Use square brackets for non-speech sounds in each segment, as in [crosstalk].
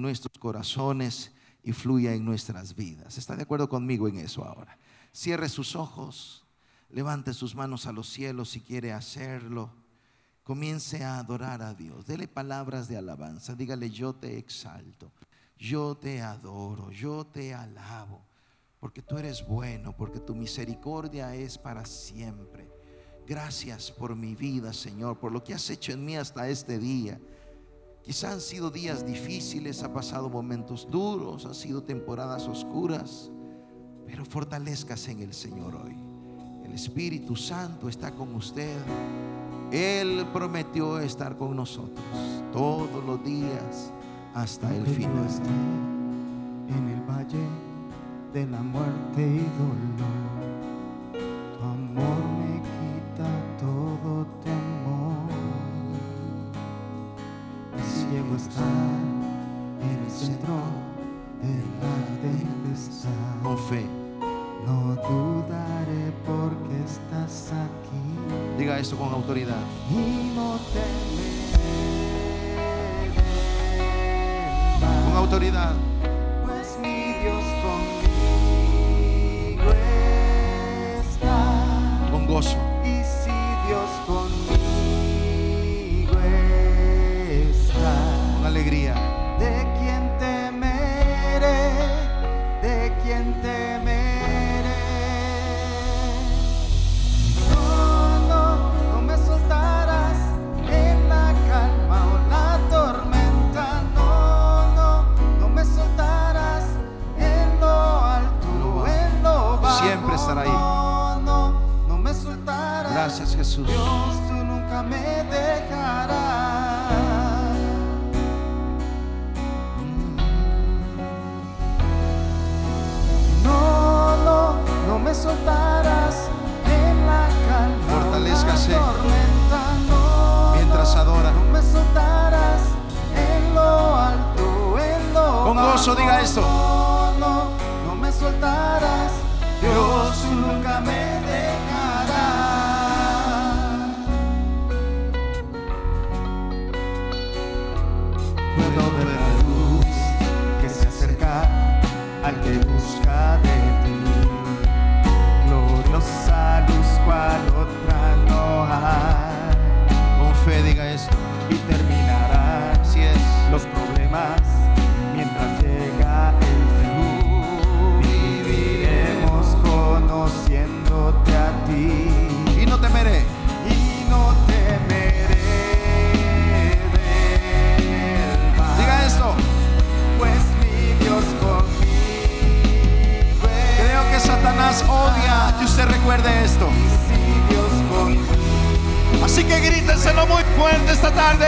nuestros corazones y fluya en nuestras vidas. ¿Está de acuerdo conmigo en eso ahora? Cierre sus ojos, levante sus manos a los cielos si quiere hacerlo. Comience a adorar a Dios. Dele palabras de alabanza. Dígale, yo te exalto, yo te adoro, yo te alabo, porque tú eres bueno, porque tu misericordia es para siempre. Gracias por mi vida, Señor, por lo que has hecho en mí hasta este día. Quizá han sido días difíciles, ha pasado momentos duros, han sido temporadas oscuras, pero fortalezcas en el Señor hoy. El Espíritu Santo está con usted. Él prometió estar con nosotros todos los días hasta el final. En el valle de la muerte y dolor, tu amor Puedo ver recuerde esto. Así que grítenselo muy fuerte esta tarde.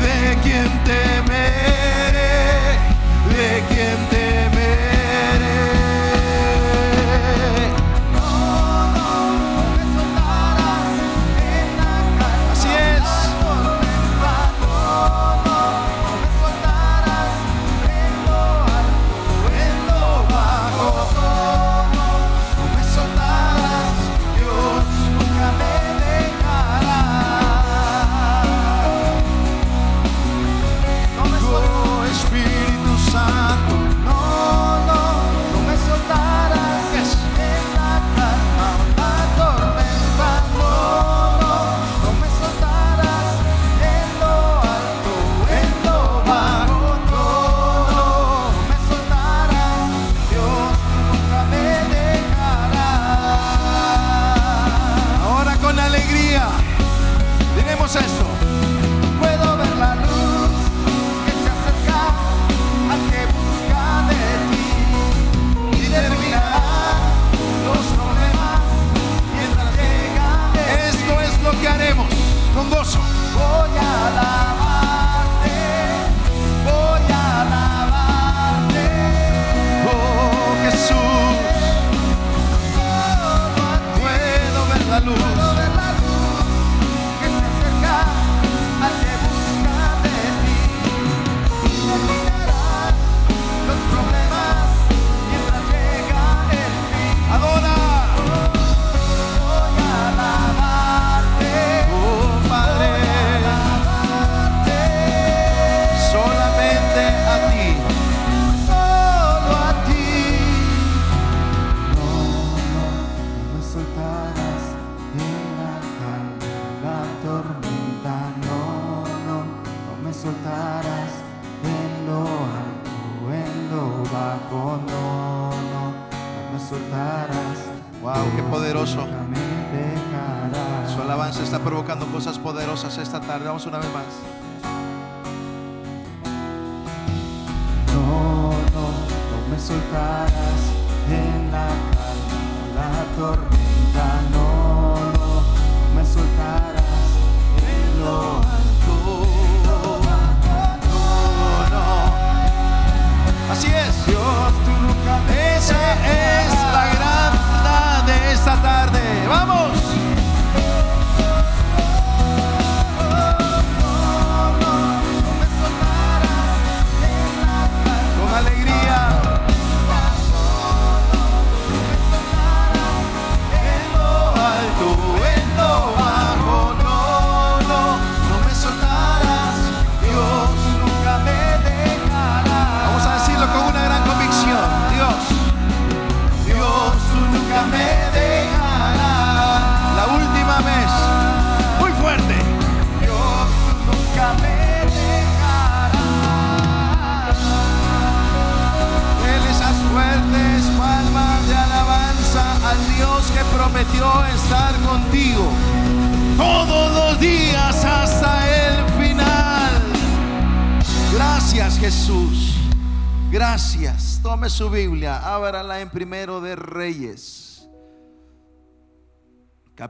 ¿De quién temeré? ¿De quién temeré?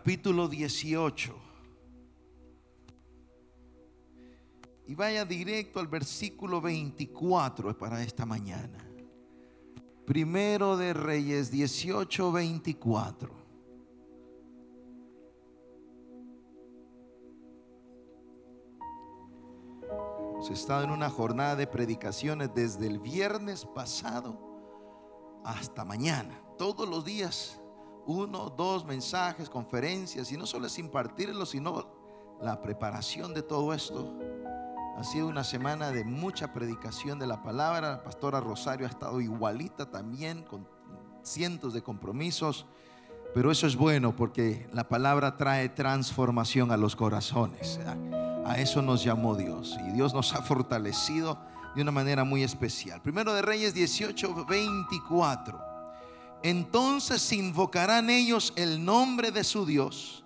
Capítulo 18. Y vaya directo al versículo 24 para esta mañana. Primero de Reyes 18, 24. Hemos estado en una jornada de predicaciones desde el viernes pasado hasta mañana. Todos los días, uno, dos mensajes, conferencias, y no solo es impartirlo, sino la preparación de todo esto. Ha sido una semana de mucha predicación de la palabra. La pastora Rosario ha estado igualita también, con cientos de compromisos. Pero eso es bueno porque la palabra trae transformación a los corazones. A, eso nos llamó Dios. Y Dios nos ha fortalecido de una manera muy especial. Primero de Reyes 18, 24. Entonces invocarán ellos el nombre de su Dios.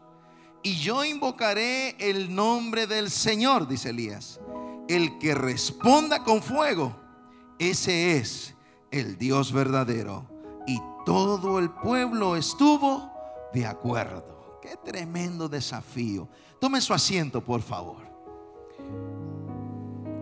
Y yo invocaré el nombre del Señor, dice Elías. El que responda con fuego, ese es el Dios verdadero. Y todo el pueblo estuvo de acuerdo. Qué tremendo desafío. Tome su asiento, por favor.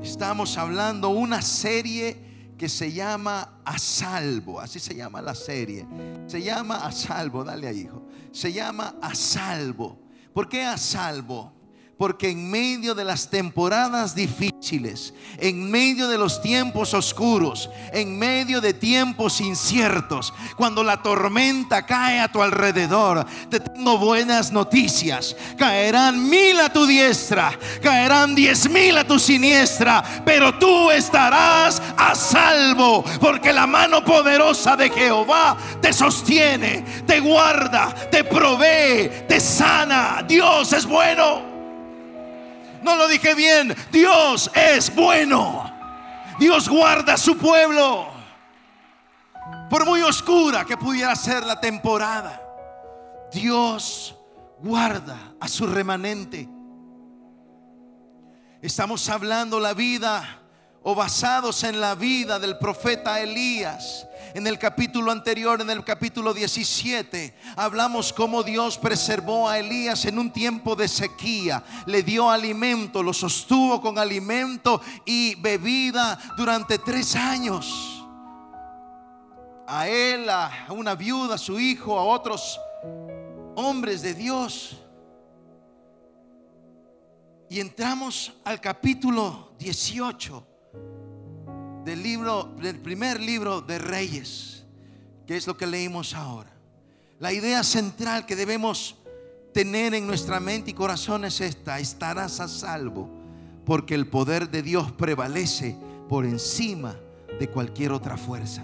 Estamos hablando una serie que se llama A Salvo. Así se llama la serie. Se llama A Salvo. Dale ahí, hijo. Se llama A Salvo. ¿Por qué A Salvo? Porque en medio de las temporadas difíciles, en medio de los tiempos oscuros, en medio de tiempos inciertos, cuando la tormenta cae a tu alrededor, te tengo buenas noticias. Caerán mil a tu diestra, caerán diez mil a tu siniestra, pero tú estarás a salvo, porque la mano poderosa de Jehová te sostiene, te guarda, te provee, te sana. Dios es bueno. No lo dije bien. Dios es bueno. Dios guarda a su pueblo. Por muy oscura que pudiera ser la temporada, Dios guarda a su remanente. Estamos hablando la vida o basados en la vida del profeta Elías. En el capítulo anterior, en el capítulo 17, hablamos cómo Dios preservó a Elías en un tiempo de sequía. Le dio alimento, lo sostuvo con alimento y bebida durante tres años. A él, a una viuda, a su hijo, a otros hombres de Dios. Y entramos al capítulo 18 del libro, del primer libro de Reyes, que es lo que leímos ahora. La idea central que debemos tener en nuestra mente y corazón es esta: estarás a salvo, porque el poder de Dios prevalece por encima de cualquier otra fuerza.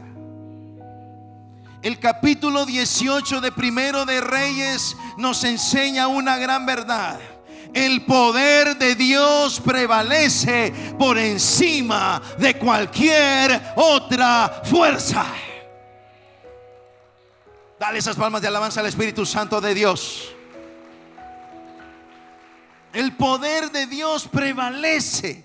El capítulo 18 de Primero de Reyes nos enseña una gran verdad. El poder de Dios prevalece por encima de cualquier otra fuerza. Dale esas palmas de alabanza al Espíritu Santo de Dios. El poder de Dios prevalece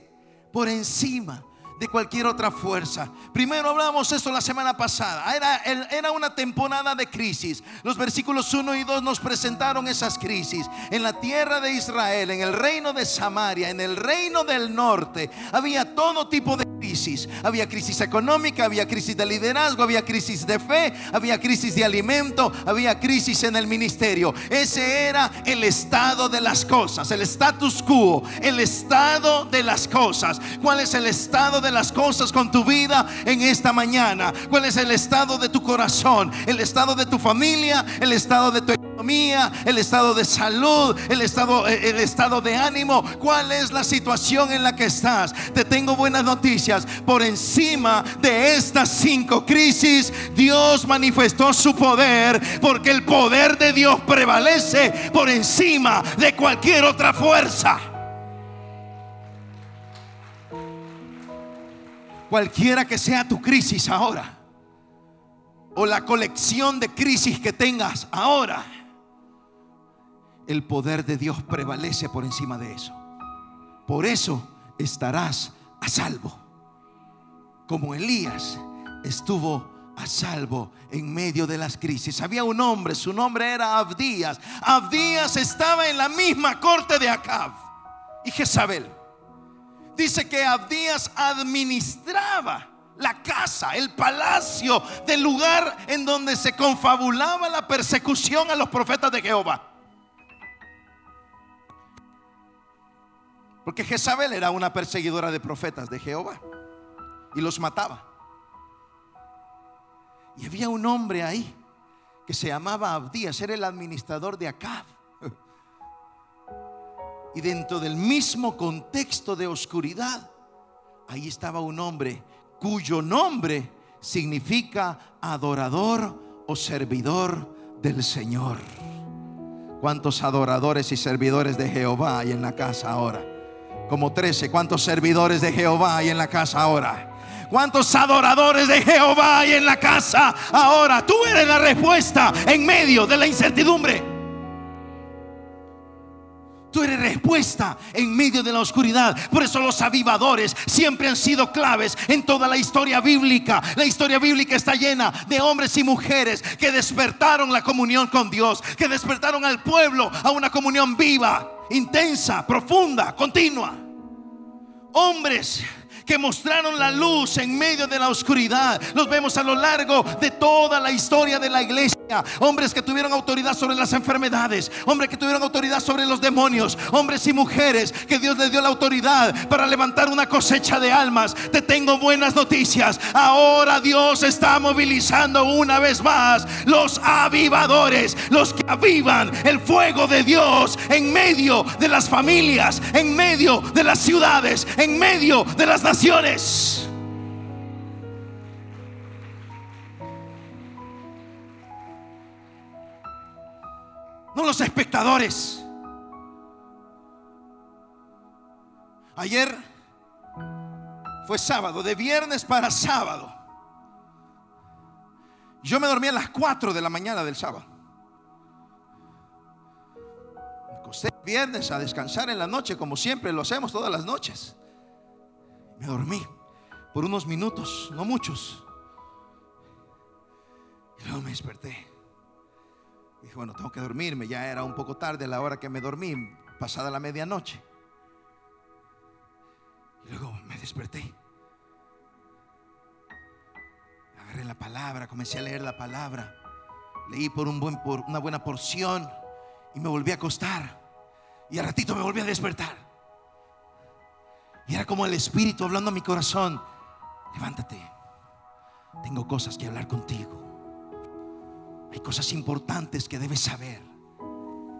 por encima de cualquier otra fuerza. Primero hablamos esto la semana pasada. Era, era una temporada de crisis. Los versículos 1 y 2 nos presentaron esas crisis. En la tierra de Israel, en el reino de Samaria, en el reino del norte, había todo tipo de crisis. Había crisis económica, había crisis de liderazgo, había crisis de fe, había crisis de alimento, había crisis en el ministerio. Ese era el estado de las cosas, el status quo, el estado de las cosas. ¿Cuál es el estado de las cosas con tu vida en esta mañana? ¿Cuál es el estado de tu corazón? ¿El estado de tu familia? ¿El estado de tu economía? ¿El estado de salud? ¿El estado, el estado de ánimo? ¿Cuál es la situación en la que estás? Te tengo buenas noticias. Por encima de estas cinco crisis, Dios manifestó su poder porque el poder de Dios prevalece por encima de cualquier otra fuerza. Cualquiera que sea tu crisis ahora, o la colección de crisis que tengas ahora, el poder de Dios prevalece por encima de eso. Por eso estarás a salvo. Como Elías estuvo a salvo en medio de las crisis. Había un hombre, su nombre era Abdías. Abdías estaba en la misma corte de Acab y Jezabel dice que Abdías administraba la casa, el palacio del lugar en donde se confabulaba la persecución a los profetas de Jehová. Porque Jezabel era una perseguidora de profetas de Jehová y los mataba. Y había un hombre ahí que se llamaba Abdías, era el administrador de Acab. Y dentro del mismo contexto de oscuridad, ahí estaba un hombre cuyo nombre significa adorador o servidor del Señor. ¿Cuántos adoradores y servidores de Jehová hay en la casa ahora? Como trece. ¿Cuántos servidores de Jehová hay en la casa ahora? ¿Cuántos adoradores de Jehová hay en la casa ahora? Tú eres la respuesta en medio de la incertidumbre. Tú eres respuesta en medio de la oscuridad. Por eso los avivadores siempre han sido claves en toda la historia bíblica. La historia bíblica está llena de hombres y mujeres que despertaron la comunión con Dios, que despertaron al pueblo a una comunión viva, intensa, profunda, continua. Hombres que mostraron la luz en medio de la oscuridad. Los vemos a lo largo de toda la historia de la iglesia. Hombres que tuvieron autoridad sobre las enfermedades, hombres que tuvieron autoridad sobre los demonios, hombres y mujeres que Dios les dio la autoridad para levantar una cosecha de almas. Te tengo buenas noticias. Ahora Dios está movilizando una vez más los avivadores, los que avivan el fuego de Dios en medio de las familias, en medio de las ciudades, en medio de las naciones no los espectadores. Ayer fue sábado, de viernes para sábado. Yo me dormí a las 4 de la mañana del sábado. Me acosté viernes a descansar en la noche, como siempre lo hacemos todas las noches. Me dormí por unos minutos, no muchos. Y luego me desperté. Dije, bueno, tengo que dormirme. Ya era un poco tarde la hora que me dormí, pasada la medianoche. Y luego me desperté. Agarré la palabra, comencé a leer la palabra. Leí por, un buen, por una buena porción y me volví a acostar. Y al ratito me volví a despertar. Y era como el Espíritu hablando a mi corazón. Levántate. Tengo cosas que hablar contigo. Hay cosas importantes que debes saber.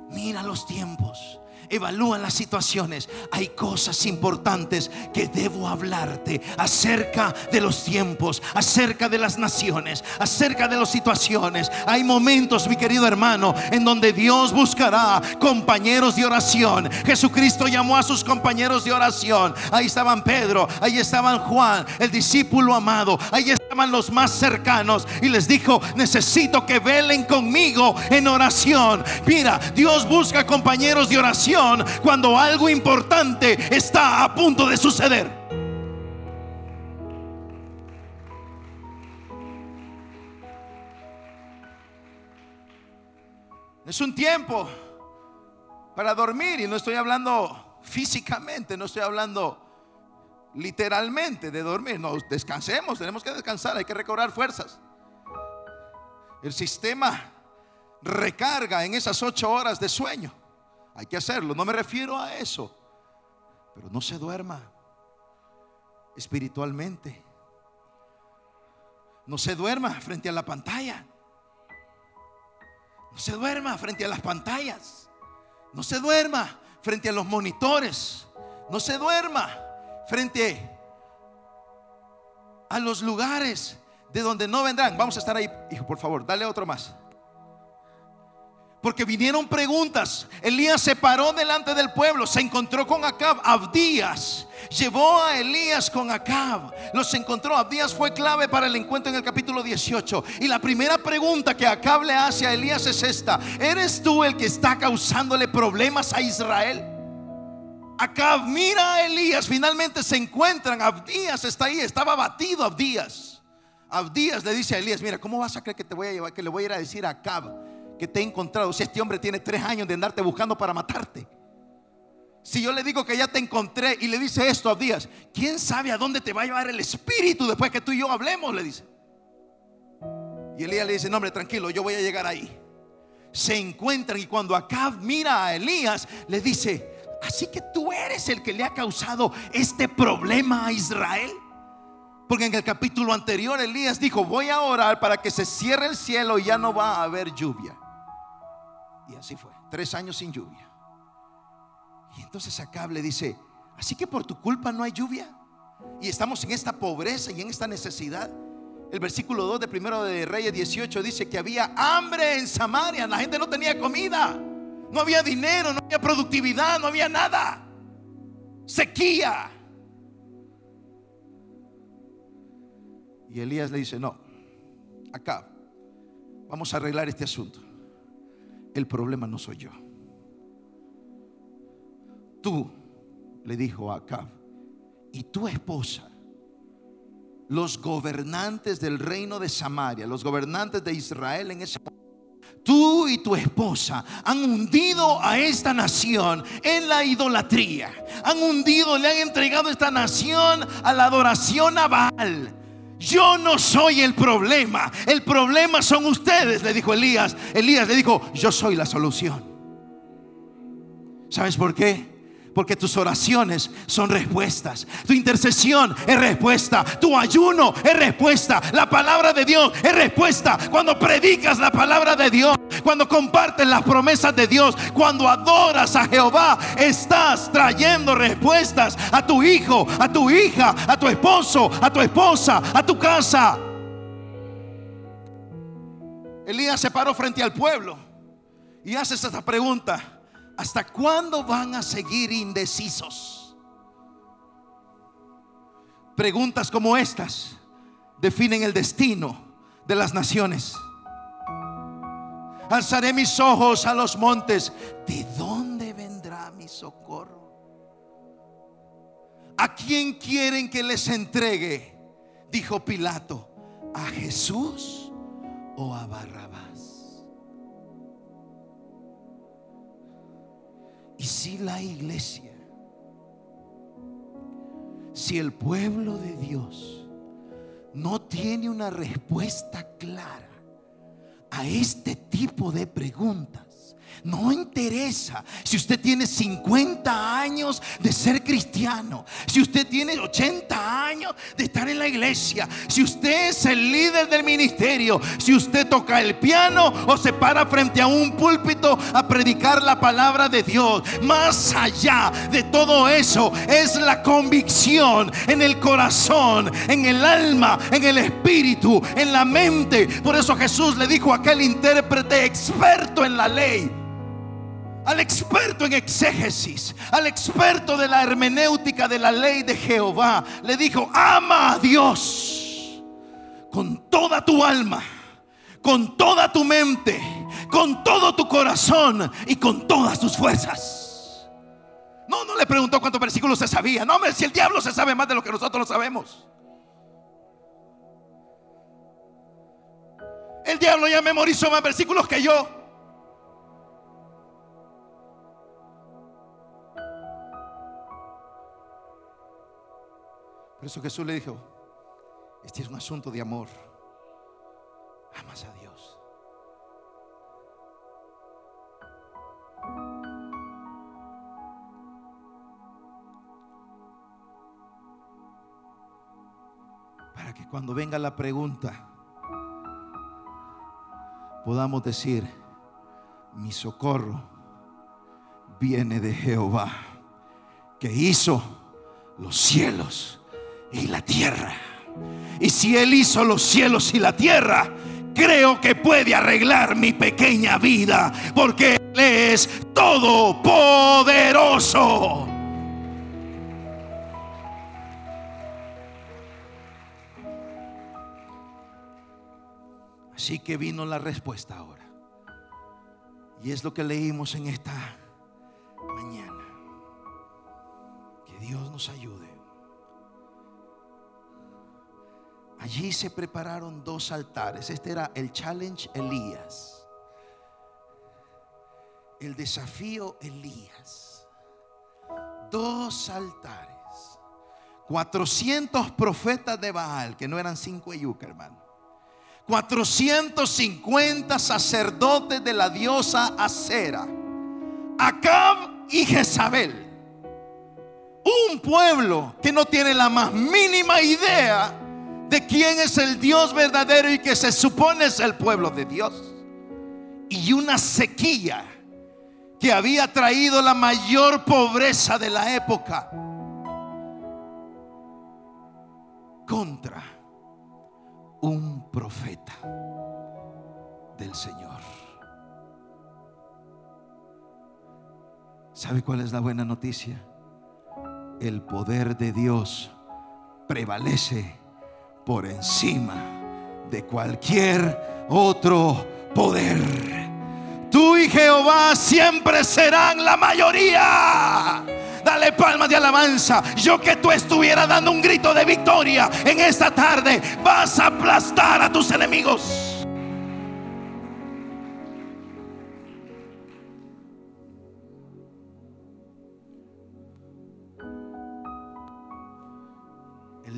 Mira los tiempos evalúa las situaciones. Hay cosas importantes que debo hablarte acerca de los tiempos, acerca de las naciones, acerca de las situaciones. Hay momentos, mi querido hermano, en donde Dios buscará compañeros de oración. Jesucristo llamó a sus compañeros de oración. Ahí estaban Pedro, ahí estaban Juan, el discípulo amado. Ahí los más cercanos y les dijo, necesito que velen conmigo en oración. Mira, Dios busca compañeros de oración cuando algo importante está a punto de suceder. Es un tiempo para dormir y no estoy hablando físicamente, no estoy hablando literalmente de dormir. No, descansemos, tenemos que descansar, hay que recobrar fuerzas. El sistema recarga en esas ocho horas de sueño. Hay que hacerlo, no me refiero a eso. Pero no se duerma espiritualmente. No se duerma frente a la pantalla. No se duerma frente a las pantallas. No se duerma frente a los monitores. No se duerma frente a los lugares de donde no vendrán. Vamos a estar ahí, hijo, por favor, dale otro más. Porque vinieron preguntas. Elías se paró delante del pueblo, se encontró con Acab, Abdías. Llevó a Elías con Acab. Los encontró. Abdías fue clave para el encuentro en el capítulo 18. Y la primera pregunta que Acab le hace a Elías es esta. ¿Eres tú el que está causándole problemas a Israel? Acab mira a Elías. Finalmente se encuentran. Abdías está ahí. Estaba batido Abdías. Abdías le dice a Elías, mira, ¿cómo vas a creer que te voy a llevar? Que le voy a ir a decir a Acab que te he encontrado. Si este hombre tiene tres años de andarte buscando para matarte. Si yo le digo que ya te encontré y le dice esto a Abdías, ¿quién sabe a dónde te va a llevar el espíritu después que tú y yo hablemos? Le dice. Y Elías le dice, no hombre, tranquilo, yo voy a llegar ahí. Se encuentran y cuando Acab mira a Elías, le dice, así que tú eres el que le ha causado este problema a Israel. Porque en el capítulo anterior Elías dijo, voy a orar para que se cierre el cielo y ya no va a haber lluvia. Y así fue, tres años sin lluvia. Y entonces Acab le dice, así que por tu culpa no hay lluvia. Y estamos en esta pobreza y en esta necesidad. El versículo 2 de primero de Reyes 18 dice que había hambre en Samaria, la gente no tenía comida, no había dinero, no había productividad, no había nada. Sequía. Y Elías le dice, no, acá, vamos a arreglar este asunto. El problema no soy yo. Tú, le dijo a Acab, y tu esposa, los gobernantes del reino de Samaria, los gobernantes de Israel en ese momento, tú y tu esposa han hundido a esta nación en la idolatría. Han hundido, le han entregado esta nación a la adoración a Baal. Yo no soy el problema. El problema son ustedes, le dijo Elías. Elías le dijo, yo soy la solución. ¿Sabes por qué? Porque tus oraciones son respuestas. Tu intercesión es respuesta. Tu ayuno es respuesta. La palabra de Dios es respuesta. Cuando predicas la palabra de Dios, cuando compartes las promesas de Dios, cuando adoras a Jehová, estás trayendo respuestas a tu hijo, a tu hija, a tu esposo, a tu esposa, a tu casa. Elías se paró frente al pueblo y hace esta pregunta. ¿Hasta cuándo van a seguir indecisos? Preguntas como estas definen el destino de las naciones. Alzaré mis ojos a los montes. ¿De dónde vendrá mi socorro? ¿A quién quieren que les entregue? Dijo Pilato. ¿A Jesús o a Barrabás? Y si la iglesia, si el pueblo de Dios no tiene una respuesta clara a este tipo de preguntas, no interesa si usted tiene 50 años de ser cristiano, si usted tiene 80 años de estar en la iglesia, si usted es el líder del ministerio, si usted toca el piano o se para frente a un púlpito a predicar la palabra de Dios. Más allá de todo eso es la convicción en el corazón, en el alma, en el espíritu, en la mente. Por eso Jesús le dijo a aquel intérprete experto en la ley al experto en exégesis, al experto de la hermenéutica de la ley de Jehová, le dijo, ama a Dios con toda tu alma, con toda tu mente, con todo tu corazón y con todas tus fuerzas. No, no le preguntó cuántos versículos se sabía. No, hombre, si el diablo se sabe más de lo que nosotros lo sabemos. El diablo ya memorizó más versículos que yo. Por eso Jesús le dijo, este es un asunto de amor. Amas a Dios. Para que cuando venga la pregunta, podamos decir, mi socorro viene de Jehová, que hizo los cielos y la tierra. Y si Él hizo los cielos y la tierra, creo que puede arreglar mi pequeña vida, porque Él es todopoderoso. Así que vino la respuesta ahora. Y es lo que leímos en esta mañana. Que Dios nos ayude. Allí se prepararon dos altares. Este era el challenge Elías. El desafío Elías. Dos altares. 400 profetas de Baal, que no eran cinco yuca, hermano. 450 sacerdotes de la diosa Acera. Acab y Jezabel. Un pueblo que no tiene la más mínima idea de quién es el Dios verdadero y que se supone es el pueblo de Dios. Y una sequía que había traído la mayor pobreza de la época contra un profeta del Señor. ¿Sabe cuál es la buena noticia? El poder de Dios prevalece por encima de cualquier otro poder. Tú y Jehová siempre serán la mayoría. Dale palmas de alabanza. Yo que tú estuviera dando un grito de victoria en esta tarde, vas a aplastar a tus enemigos.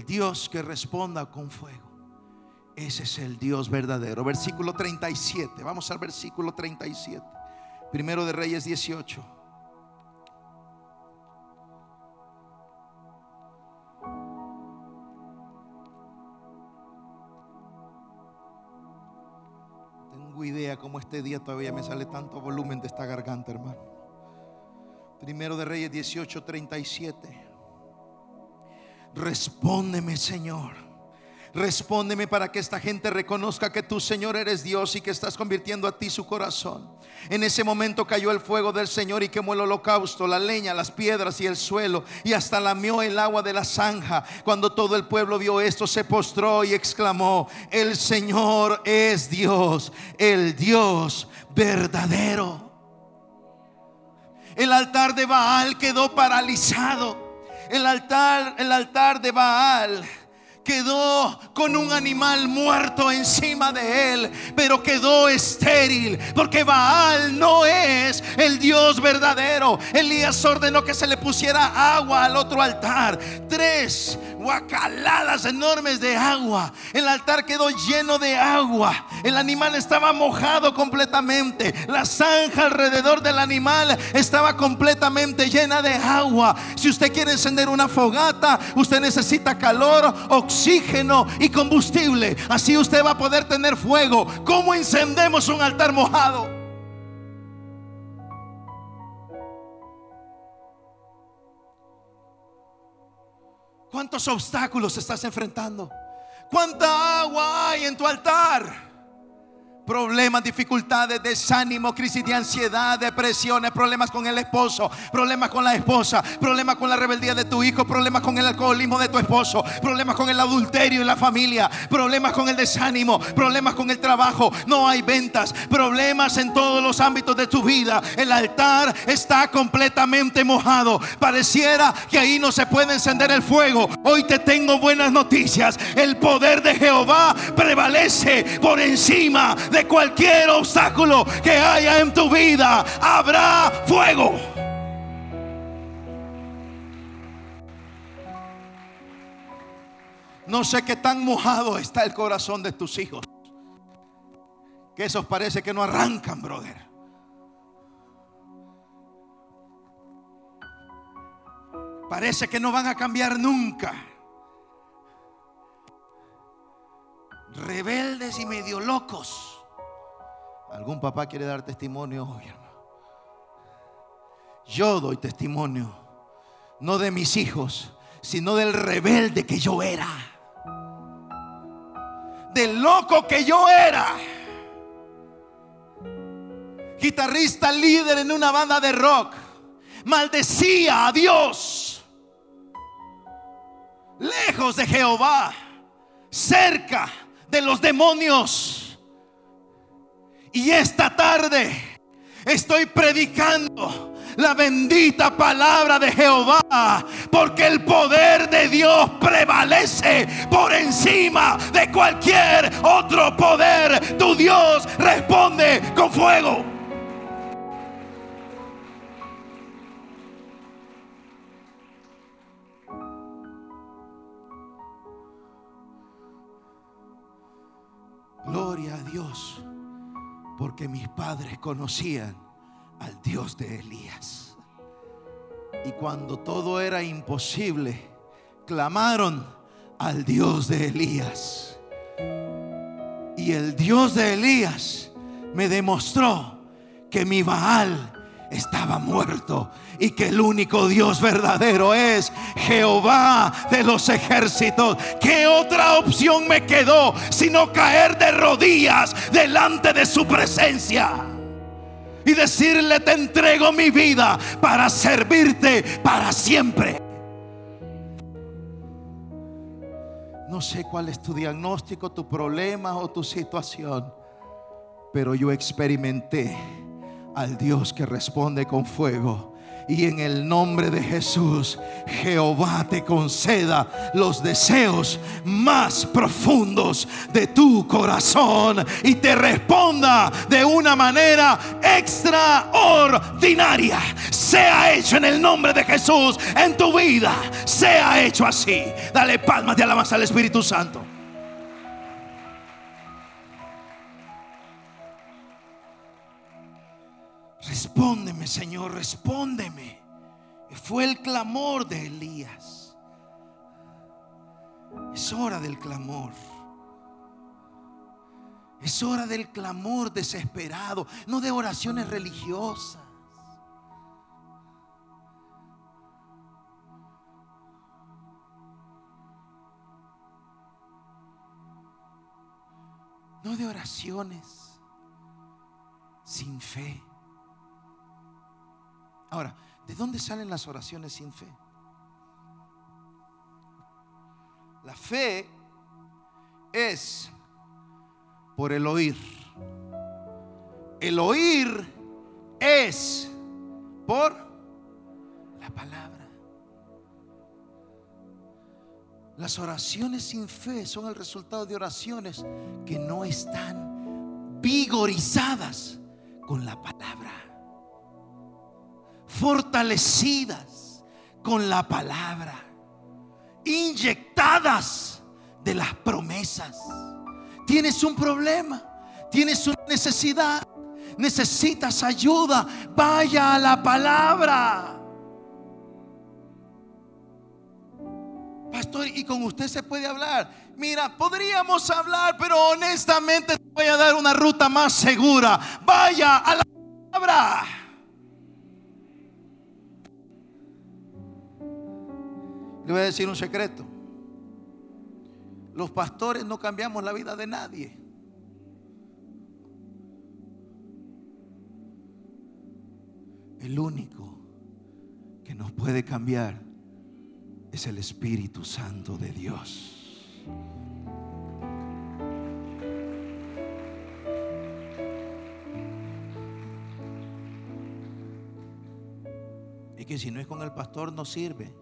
Dios que responda con fuego. Ese es el Dios verdadero. Versículo 37. Vamos al versículo 37. Primero de Reyes 18. Tengo idea cómo este día todavía me sale tanto volumen de esta garganta, hermano. Primero de Reyes 18, 37. Respóndeme, Señor. Respóndeme para que esta gente reconozca que tú, Señor, eres Dios y que estás convirtiendo a ti su corazón. En ese momento cayó el fuego del Señor y quemó el holocausto, la leña, las piedras y el suelo, y hasta lamió el agua de la zanja. Cuando todo el pueblo vio esto, se postró y exclamó: El Señor es Dios, el Dios verdadero. El altar de Baal quedó paralizado. El altar, el altar de Baal quedó con un animal muerto encima de él, pero quedó estéril, porque Baal no es el Dios verdadero. Elías ordenó que se le pusiera agua al otro altar. Tres guacaladas enormes de agua. El altar quedó lleno de agua. El animal estaba mojado completamente. La zanja alrededor del animal estaba completamente llena de agua. Si usted quiere encender una fogata, usted necesita calor, oxígeno y combustible. Así usted va a poder tener fuego. ¿Cómo encendemos un altar mojado? ¿Cuántos obstáculos estás enfrentando? ¿Cuánta agua hay en tu altar? Problemas, dificultades, desánimo, crisis de ansiedad, depresiones, problemas con el esposo, problemas con la esposa, problemas con la rebeldía de tu hijo, problemas con el alcoholismo de tu esposo, problemas con el adulterio en la familia, problemas con el desánimo, problemas con el trabajo, no hay ventas, problemas en todos los ámbitos de tu vida. El altar está completamente mojado. Pareciera que ahí no se puede encender el fuego. Hoy te tengo buenas noticias. El poder de Jehová prevalece por encima de cualquier obstáculo que haya en tu vida. Habrá fuego. No sé qué tan mojado está el corazón de tus hijos. Que esos parece que no arrancan, brother. Parece que no van a cambiar nunca. Rebeldes y medio locos. ¿Algún papá quiere dar testimonio hoy, hermano? Yo doy testimonio, no de mis hijos, sino del rebelde que yo era. Del loco que yo era. Guitarrista líder en una banda de rock. Maldecía a Dios lejos de Jehová, cerca de los demonios. Y esta tarde estoy predicando la bendita palabra de Jehová, porque el poder de Dios prevalece por encima de cualquier otro poder. Tu Dios responde con fuego. Gloria a Dios, porque mis padres conocían al Dios de Elías. Y cuando todo era imposible, clamaron al Dios de Elías. Y el Dios de Elías me demostró que mi Baal estaba muerto y que el único Dios verdadero es Jehová de los ejércitos. ¿Qué otra opción me quedó sino caer de rodillas delante de su presencia? Y decirle, te entrego mi vida para servirte para siempre. No sé cuál es tu diagnóstico, tu problema o tu situación, pero yo experimenté al Dios que responde con fuego. Y en el nombre de Jesús, Jehová te conceda los deseos más profundos de tu corazón y te responda de una manera extraordinaria. Sea hecho en el nombre de Jesús en tu vida. Sea hecho así. Dale palmas de alabanza al Espíritu Santo. Respóndeme, Señor, respóndeme. Fue el clamor de Elías. Es hora del clamor. Es hora del clamor desesperado, no de oraciones religiosas. No de oraciones sin fe. Ahora, ¿de dónde salen las oraciones sin fe? La fe es por el oír. El oír es por la palabra. Las oraciones sin fe son el resultado de oraciones que no están vigorizadas con la palabra fortalecidas con la palabra, inyectadas de las promesas. Tienes un problema, tienes una necesidad, necesitas ayuda, vaya a la palabra. Pastor, y con usted se puede hablar. Mira, podríamos hablar, pero honestamente voy a dar una ruta más segura. Vaya a la palabra. Te voy a decir un secreto. Los pastores no cambiamos la vida de nadie. El único que nos puede cambiar es el Espíritu Santo de Dios. Y que si no es con el pastor no sirve.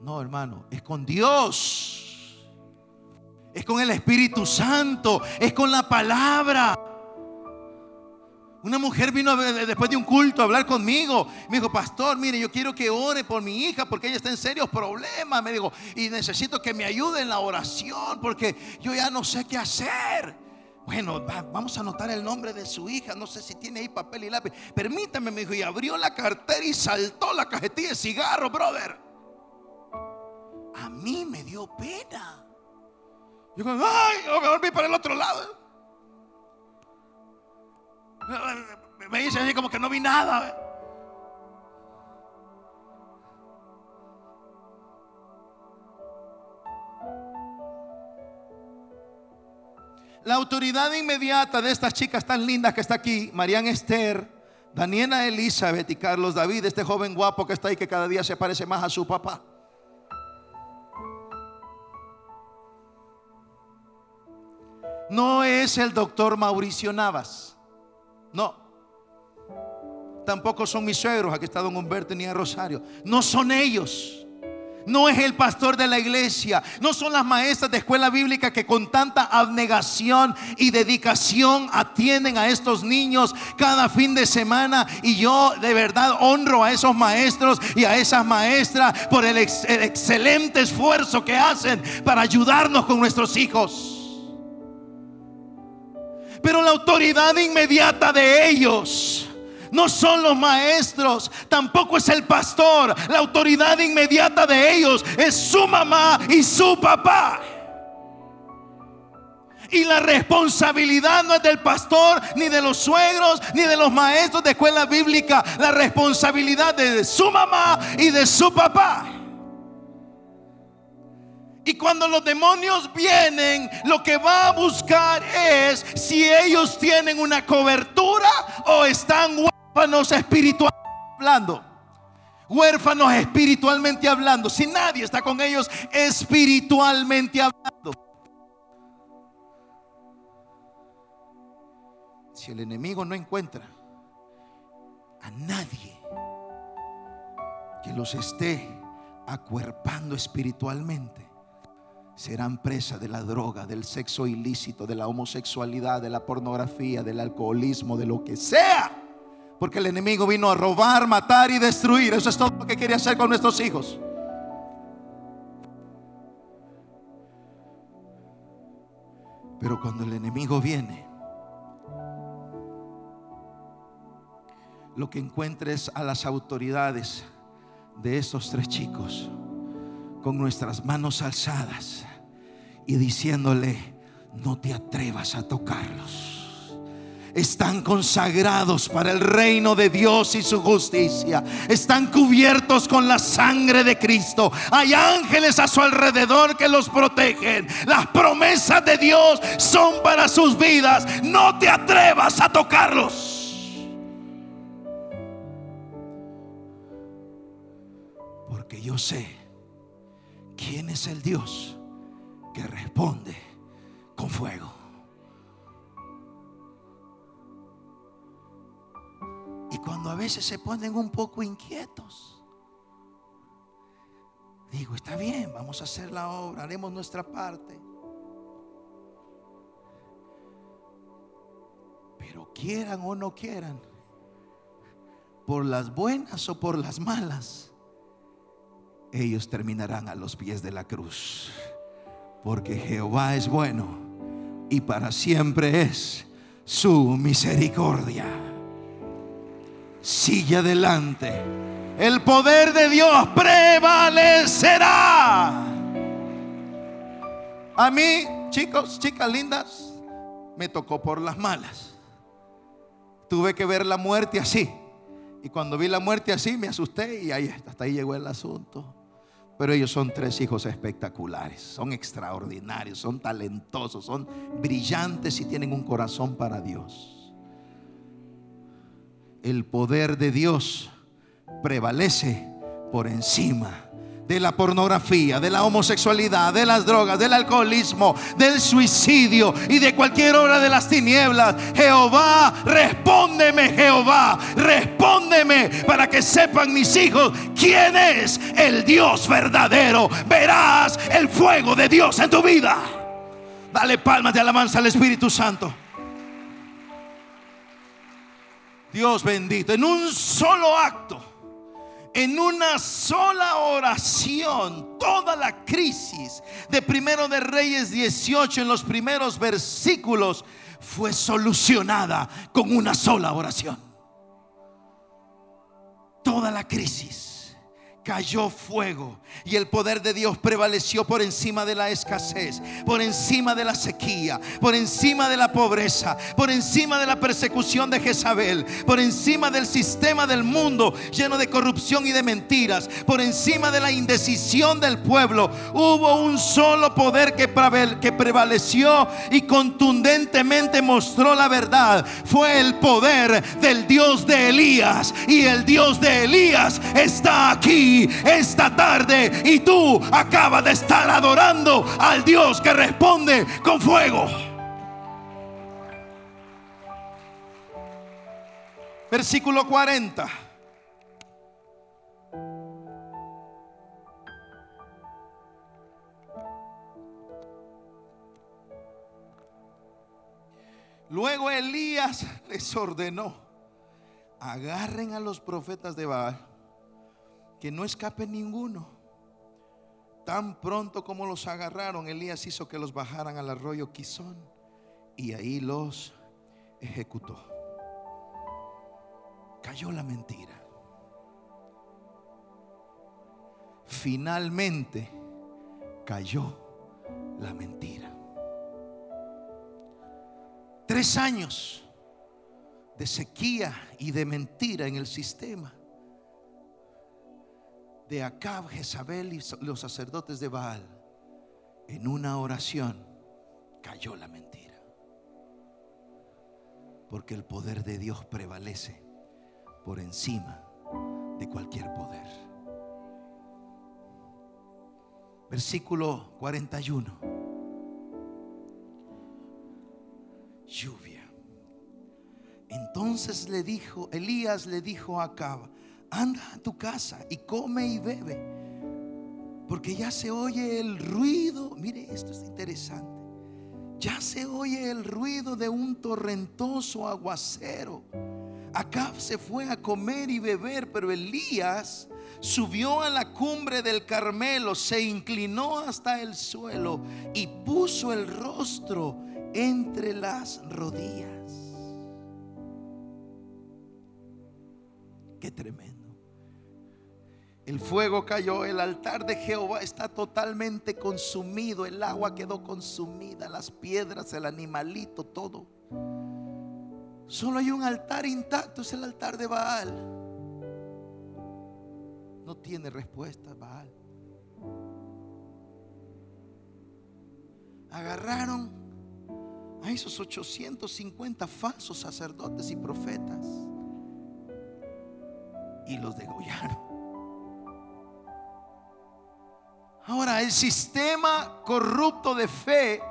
No, hermano, es con Dios. Es con el Espíritu Santo, es con la palabra. Una mujer vino después de un culto a hablar conmigo. Me dijo, pastor, mire, yo quiero que ore por mi hija porque ella está en serios problemas. Me dijo, y necesito que me ayude en la oración porque yo ya no sé qué hacer. Bueno, vamos a anotar el nombre de su hija. No sé si tiene ahí papel y lápiz. Permítame, me dijo, y abrió la cartera y saltó la cajetilla de cigarro, brother. A mí me dio pena. Yo digo, ay, me volví para el otro lado. Me dice así como que no vi nada. La autoridad inmediata de estas chicas tan lindas que está aquí, Marian Esther, Daniela Elizabeth y Carlos David, este joven guapo que está ahí que cada día se parece más a su papá. No es el doctor Mauricio Navas. No. Tampoco son mis suegros, aquí está don Humberto ni a Rosario. No son ellos. No es el pastor de la iglesia. No son las maestras de escuela bíblica que con tanta abnegación y dedicación atienden a estos niños cada fin de semana. Y yo de verdad honro a esos maestros y a esas maestras por el, el excelente esfuerzo que hacen para ayudarnos con nuestros hijos. Pero la autoridad inmediata de ellos no son los maestros, tampoco es el pastor. La autoridad inmediata de ellos es su mamá y su papá. Y la responsabilidad no es del pastor, ni de los suegros, ni de los maestros de escuela bíblica. La responsabilidad es de su mamá y de su papá. Y cuando los demonios vienen, lo que va a buscar es si ellos tienen una cobertura o están huérfanos espiritualmente hablando. Huérfanos espiritualmente hablando. Si nadie está con ellos espiritualmente hablando. Si el enemigo no encuentra a nadie que los esté acuerpando espiritualmente, serán presa de la droga, del sexo ilícito, de la homosexualidad, de la pornografía, del alcoholismo, de lo que sea. Porque el enemigo vino a robar, matar y destruir. Eso es todo lo que quería hacer con nuestros hijos. Pero cuando el enemigo viene, lo que encuentres a las autoridades de estos tres chicos con nuestras manos alzadas y diciéndole, no te atrevas a tocarlos. Están consagrados para el reino de Dios y su justicia. Están cubiertos con la sangre de Cristo. Hay ángeles a su alrededor que los protegen. Las promesas de Dios son para sus vidas. No te atrevas a tocarlos. Porque yo sé ¿Quién es el Dios que responde con fuego? Y cuando a veces se ponen un poco inquietos, digo, está bien, vamos a hacer la obra, haremos nuestra parte. Pero quieran o no quieran, por las buenas o por las malas, ellos terminarán a los pies de la cruz. Porque Jehová es bueno y para siempre es su misericordia. Sigue adelante. El poder de Dios prevalecerá. A mí, chicos, chicas lindas, me tocó por las malas. Tuve que ver la muerte así. Y cuando vi la muerte así me asusté y ahí hasta ahí llegó el asunto. Pero ellos son tres hijos espectaculares, son extraordinarios, son talentosos, son brillantes y tienen un corazón para Dios. el poder de Dios prevalece por encima de la pornografía, de la homosexualidad, de las drogas, del alcoholismo, del suicidio y de cualquier obra de las tinieblas. Jehová, respóndeme, Jehová, respóndeme para que sepan mis hijos quién es el Dios verdadero. Verás el fuego de Dios en tu vida. Dale palmas de alabanza al Espíritu Santo. Dios bendito, en un solo acto en una sola oración toda la crisis de primero de Reyes 18 en los primeros versículos fue solucionada con una sola oración. Toda la crisis cayó fuego y el poder de Dios prevaleció por encima de la escasez, por encima de la sequía, por encima de la pobreza, por encima de la persecución de Jezabel, por encima del sistema del mundo lleno de corrupción y de mentiras, por encima de la indecisión del pueblo. Hubo un solo poder que prevaleció y contundentemente mostró la verdad. Fue el poder del Dios de Elías y el Dios de Elías está aquí esta tarde y tú acabas de estar adorando al Dios que responde con fuego. Versículo 40. Luego Elías les ordenó, agarren a los profetas de Baal que no escape ninguno. Tan pronto como los agarraron, Elías hizo que los bajaran al arroyo Quizón y ahí los ejecutó. Cayó la mentira. Finalmente cayó la mentira. Tres años de sequía y de mentira en el sistema de Acab, Jezabel y los sacerdotes de Baal, en una oración cayó la mentira. Porque el poder de Dios prevalece por encima de cualquier poder. Versículo 41. Lluvia. Entonces le dijo, Elías le dijo a Acab, anda a tu casa y come y bebe. Porque ya se oye el ruido. Mire, esto es interesante. Ya se oye el ruido de un torrentoso aguacero. Acá se fue a comer y beber, pero Elías subió a la cumbre del Carmelo, se inclinó hasta el suelo y puso el rostro entre las rodillas. Qué tremendo. El fuego cayó, el altar de Jehová está totalmente consumido, el agua quedó consumida, las piedras, el animalito, todo. Solo hay un altar intacto, es el altar de Baal. No tiene respuesta Baal. Agarraron a esos 850 falsos sacerdotes y profetas y los degollaron. Ahora, el sistema corrupto de fe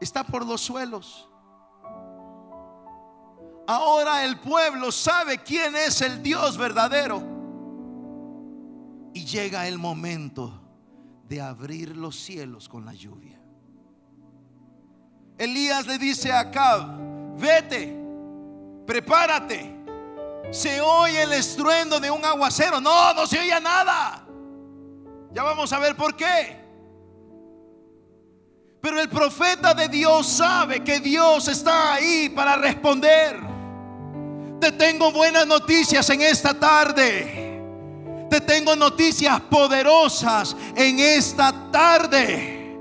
está por los suelos. Ahora el pueblo sabe quién es el Dios verdadero. Y llega el momento de abrir los cielos con la lluvia. Elías le dice a Acab, vete, prepárate. Se oye el estruendo de un aguacero. No, no se oye nada. Ya vamos a ver por qué. Pero el profeta de Dios sabe que Dios está ahí para responder. Te tengo buenas noticias en esta tarde. Te tengo noticias poderosas en esta tarde.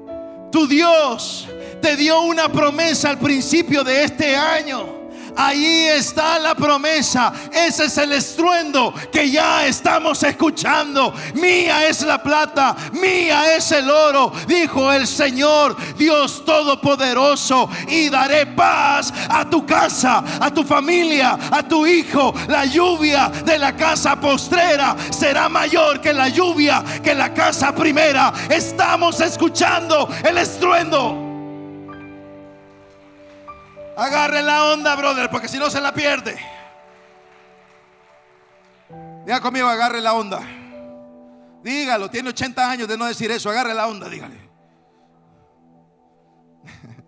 Tu Dios te dio una promesa al principio de este año Ahí está la promesa. Ese es el estruendo que ya estamos escuchando. Mía es la plata, mía es el oro, dijo el Señor, Dios Todopoderoso. Y daré paz a tu casa, a tu familia, a tu hijo. La lluvia de la casa postrera será mayor que la lluvia que la casa primera. Estamos escuchando el estruendo. Agarre la onda, brother, porque si no se la pierde. Diga conmigo, agarre la onda. Dígalo, tiene 80 años de no decir eso. Agarre la onda, dígale. [laughs]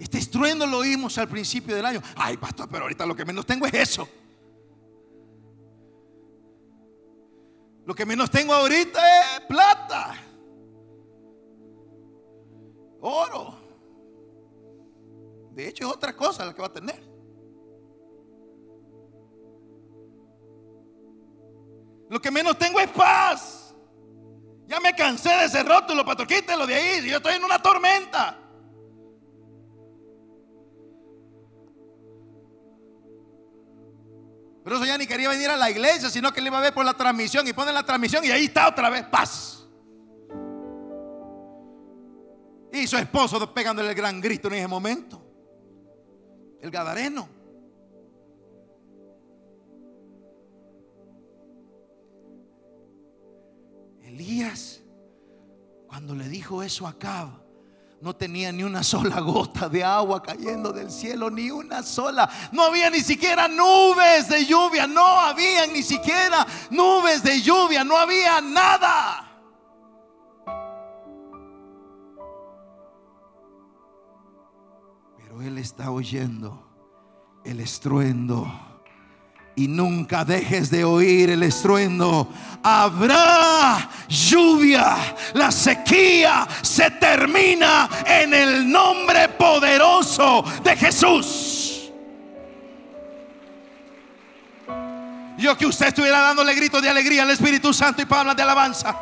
Este estruendo lo oímos al principio del año. Ay, pastor, pero ahorita lo que menos tengo es eso. Lo que menos tengo ahorita es plata oro. De hecho, es otra cosa la que va a tener. Lo que menos tengo es paz. Ya me cansé de ese rótulo, pastor, quítelo de ahí. Yo estoy en una tormenta. Pero eso ya ni quería venir a la iglesia, sino que le iba a ver por la transmisión y pone la transmisión y ahí está otra vez, paz. Y su esposo pegándole el gran grito en ese momento. El Gadareno. Elías, cuando le dijo eso a Cab, no tenía ni una sola gota de agua cayendo del cielo, ni una sola. No había ni siquiera nubes de lluvia, no había ni siquiera nubes de lluvia, no había nada. Él está oyendo el estruendo. Y nunca dejes de oír el estruendo. Habrá lluvia. La sequía se termina en el nombre poderoso de Jesús. Yo que usted estuviera dándole gritos de alegría al Espíritu Santo y palmas de alabanza.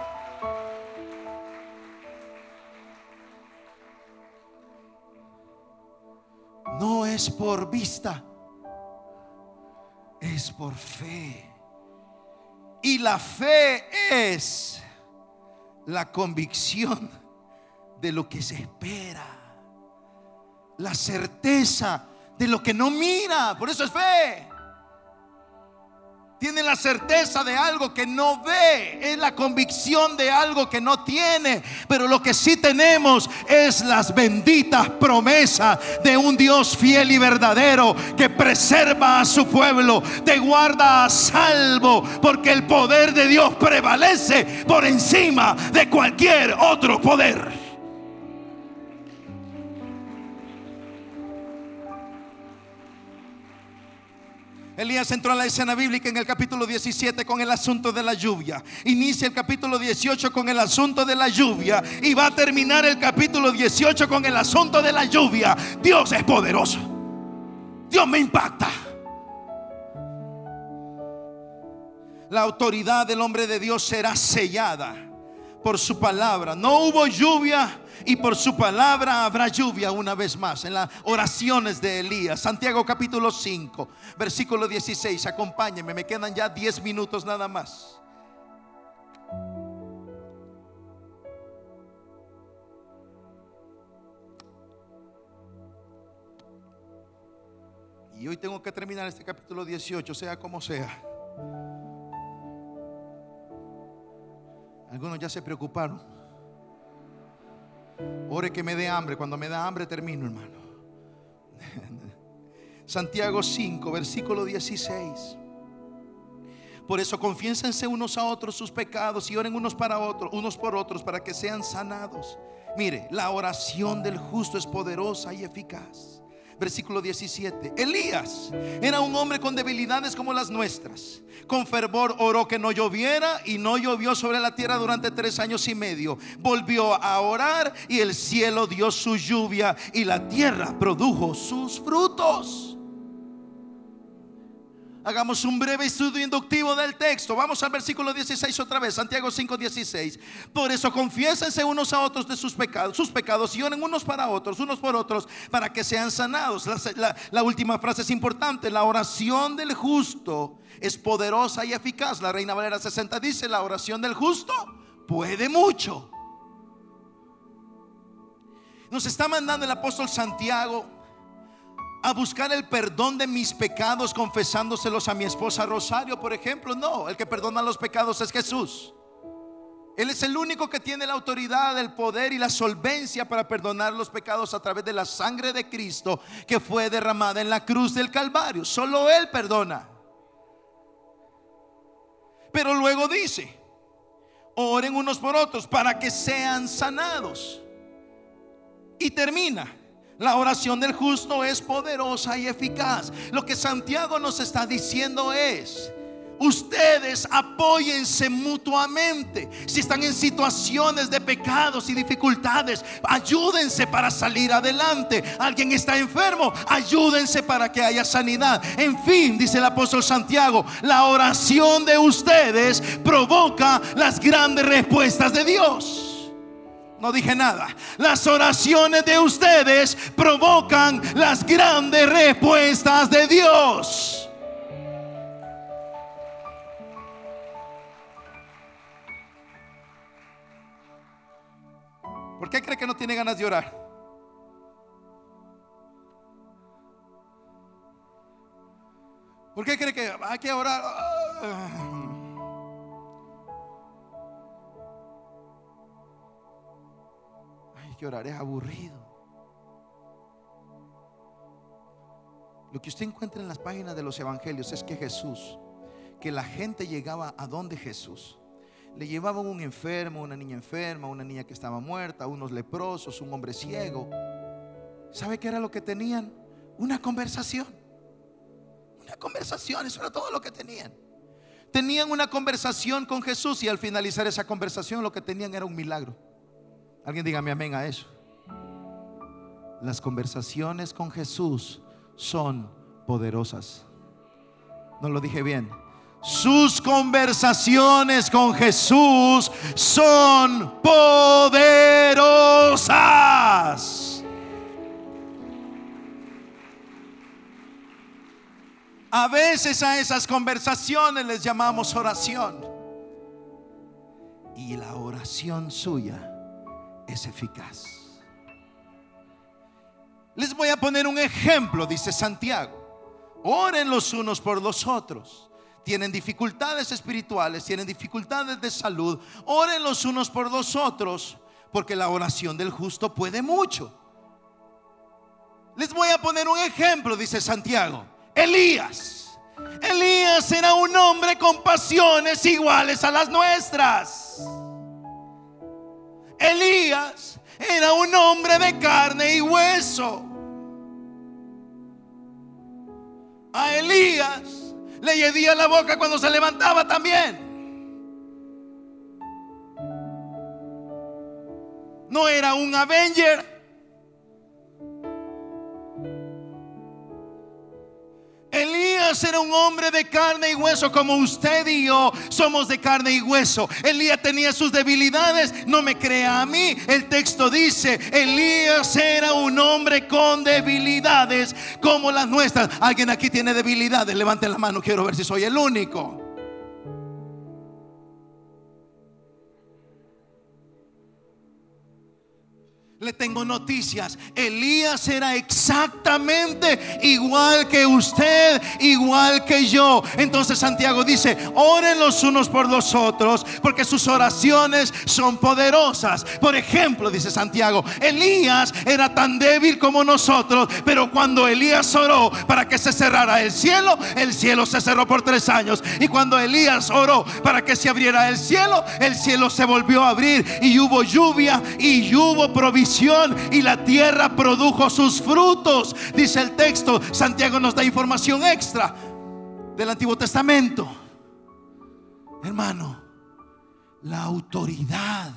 No es por vista, es por fe. Y la fe es la convicción de lo que se espera, la certeza de lo que no mira, por eso es fe. Tiene la certeza de algo que no ve, es la convicción de algo que no tiene. Pero lo que sí tenemos es las benditas promesas de un Dios fiel y verdadero que preserva a su pueblo, te guarda a salvo, porque el poder de Dios prevalece por encima de cualquier otro poder. Elías entró a la escena bíblica en el capítulo 17 con el asunto de la lluvia. Inicia el capítulo 18 con el asunto de la lluvia y va a terminar el capítulo 18 con el asunto de la lluvia. Dios es poderoso. Dios me impacta. La autoridad del hombre de Dios será sellada por su palabra. No hubo lluvia y por su palabra habrá lluvia una vez más. En las oraciones de Elías, Santiago capítulo 5, versículo 16. Acompáñenme, me quedan ya 10 minutos nada más. Y hoy tengo que terminar este capítulo 18, sea como sea. Algunos ya se preocuparon. Ore que me dé hambre. Cuando me da hambre termino, hermano. [laughs] Santiago 5, versículo 16. Por eso confiénsense unos a otros sus pecados y oren unos para otros, unos por otros para que sean sanados. Mire, la oración del justo es poderosa y eficaz versículo 17. Elías era un hombre con debilidades como las nuestras. Con fervor oró que no lloviera y no llovió sobre la tierra durante tres años y medio. Volvió a orar y el cielo dio su lluvia y la tierra produjo sus frutos. Hagamos un breve estudio inductivo del texto. Vamos al versículo 16 otra vez, Santiago 5, 16. Por eso confiésense unos a otros de sus pecados, sus pecados y oren unos para otros, unos por otros, para que sean sanados. La, la última frase es importante. La oración del justo es poderosa y eficaz. La Reina Valera 60 dice, la oración del justo puede mucho. Nos está mandando el apóstol Santiago a buscar el perdón de mis pecados confesándoselos a mi esposa Rosario, por ejemplo. No, el que perdona los pecados es Jesús. Él es el único que tiene la autoridad, el poder y la solvencia para perdonar los pecados a través de la sangre de Cristo que fue derramada en la cruz del Calvario. Solo Él perdona. Pero luego dice, oren unos por otros para que sean sanados. Y termina, la oración del justo es poderosa y eficaz. Lo que Santiago nos está diciendo es, Ustedes apóyense mutuamente. Si están en situaciones de pecados y dificultades, ayúdense para salir adelante. Alguien está enfermo, ayúdense para que haya sanidad. En fin, dice el apóstol Santiago, la oración de ustedes provoca las grandes respuestas de Dios. No dije nada. Las oraciones de ustedes provocan las grandes respuestas de Dios. ¿Por qué cree que no tiene ganas de orar? ¿Por qué cree que hay que orar? Que orar es aburrido. Lo que usted encuentra en las páginas de los evangelios es que Jesús, que la gente llegaba a donde Jesús. Le llevaban un enfermo, una niña enferma, una niña que estaba muerta, unos leprosos, un hombre ciego. ¿Sabe qué era lo que tenían? Una conversación. Una conversación, eso era todo lo que tenían. Tenían una conversación con Jesús y al finalizar esa conversación lo que tenían era un milagro. Alguien dígame amén a eso. Las conversaciones con Jesús son poderosas. No lo dije bien. Sus conversaciones con Jesús son poderosas. A veces a esas conversaciones les llamamos oración. Y la oración suya es eficaz. Les voy a poner un ejemplo, dice Santiago. Oren los unos por los otros. Tienen dificultades espirituales, tienen dificultades de salud. Oren los unos por los otros, porque la oración del justo puede mucho. Les voy a poner un ejemplo, dice Santiago. Elías. Elías era un hombre con pasiones iguales a las nuestras. Elías era un hombre de carne y hueso. A Elías le lledía la boca cuando se levantaba también. No era un Avenger Elías era un hombre de carne y hueso como usted y yo somos de carne y hueso. Elías tenía sus debilidades, no me crea a mí. El texto dice, Elías era un hombre con debilidades como las nuestras. ¿Alguien aquí tiene debilidades? Levanten la mano, quiero ver si soy el único. Le tengo noticias. Elías era exactamente igual que usted, igual que yo. Entonces Santiago dice, oren los unos por los otros, porque sus oraciones son poderosas. Por ejemplo, dice Santiago, Elías era tan débil como nosotros, pero cuando Elías oró para que se cerrara el cielo, el cielo se cerró por tres años. Y cuando Elías oró para que se abriera el cielo, el cielo se volvió a abrir y hubo lluvia y hubo provisión y la tierra produjo sus frutos. Dice el texto, Santiago nos da información extra del Antiguo Testamento. Hermano, la autoridad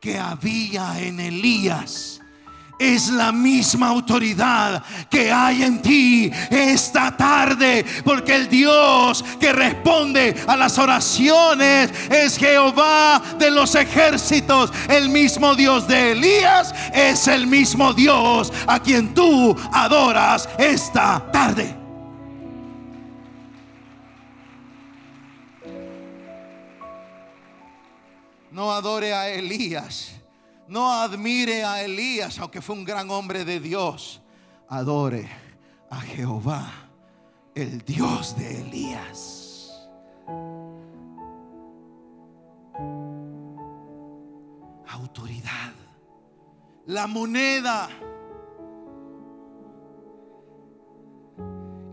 que había en Elías es la misma autoridad que hay en ti esta tarde. Porque el Dios que responde a las oraciones es Jehová de los ejércitos. El mismo Dios de Elías es el mismo Dios a quien tú adoras esta tarde. No adore a Elías no admire a Elías, aunque fue un gran hombre de Dios. Adore a Jehová, el Dios de Elías. Autoridad. La moneda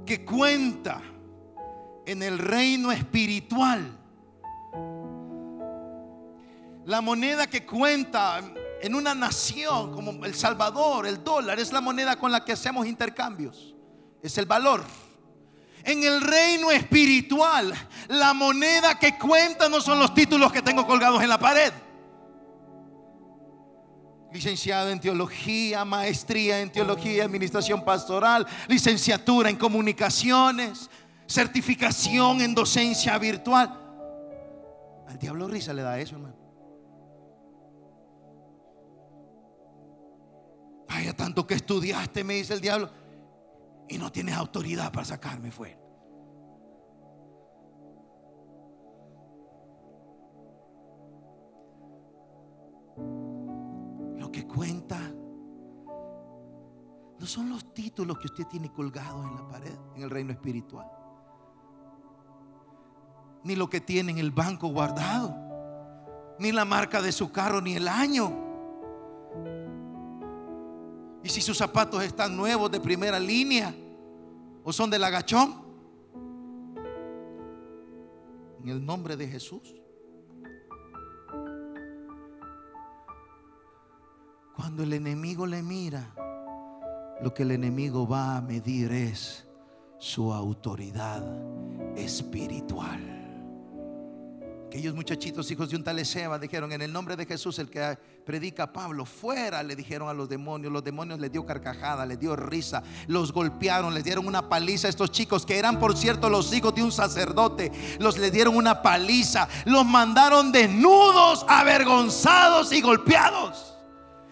que cuenta en el reino espiritual. La moneda que cuenta en una nación como El Salvador, el dólar es la moneda con la que hacemos intercambios. Es el valor. En el reino espiritual, la moneda que cuenta no son los títulos que tengo colgados en la pared. Licenciado en teología, maestría en teología administración pastoral, licenciatura en comunicaciones, certificación en docencia virtual. Al diablo risa le da eso, hermano. Vaya tanto que estudiaste, me dice el diablo, y no tienes autoridad para sacarme fuera. Lo que cuenta no son los títulos que usted tiene colgados en la pared, en el reino espiritual, ni lo que tiene en el banco guardado, ni la marca de su carro, ni el año. Y si sus zapatos están nuevos de primera línea o son del agachón. En el nombre de Jesús. Cuando el enemigo le mira, lo que el enemigo va a medir es su autoridad espiritual. Aquellos muchachitos, hijos de un tal Eseba, dijeron en el nombre de Jesús, el que predica Pablo, fuera, le dijeron a los demonios. Los demonios les dio carcajada, les dio risa, los golpearon, les dieron una paliza a estos chicos, que eran por cierto los hijos de un sacerdote. Los les dieron una paliza, los mandaron desnudos, avergonzados y golpeados.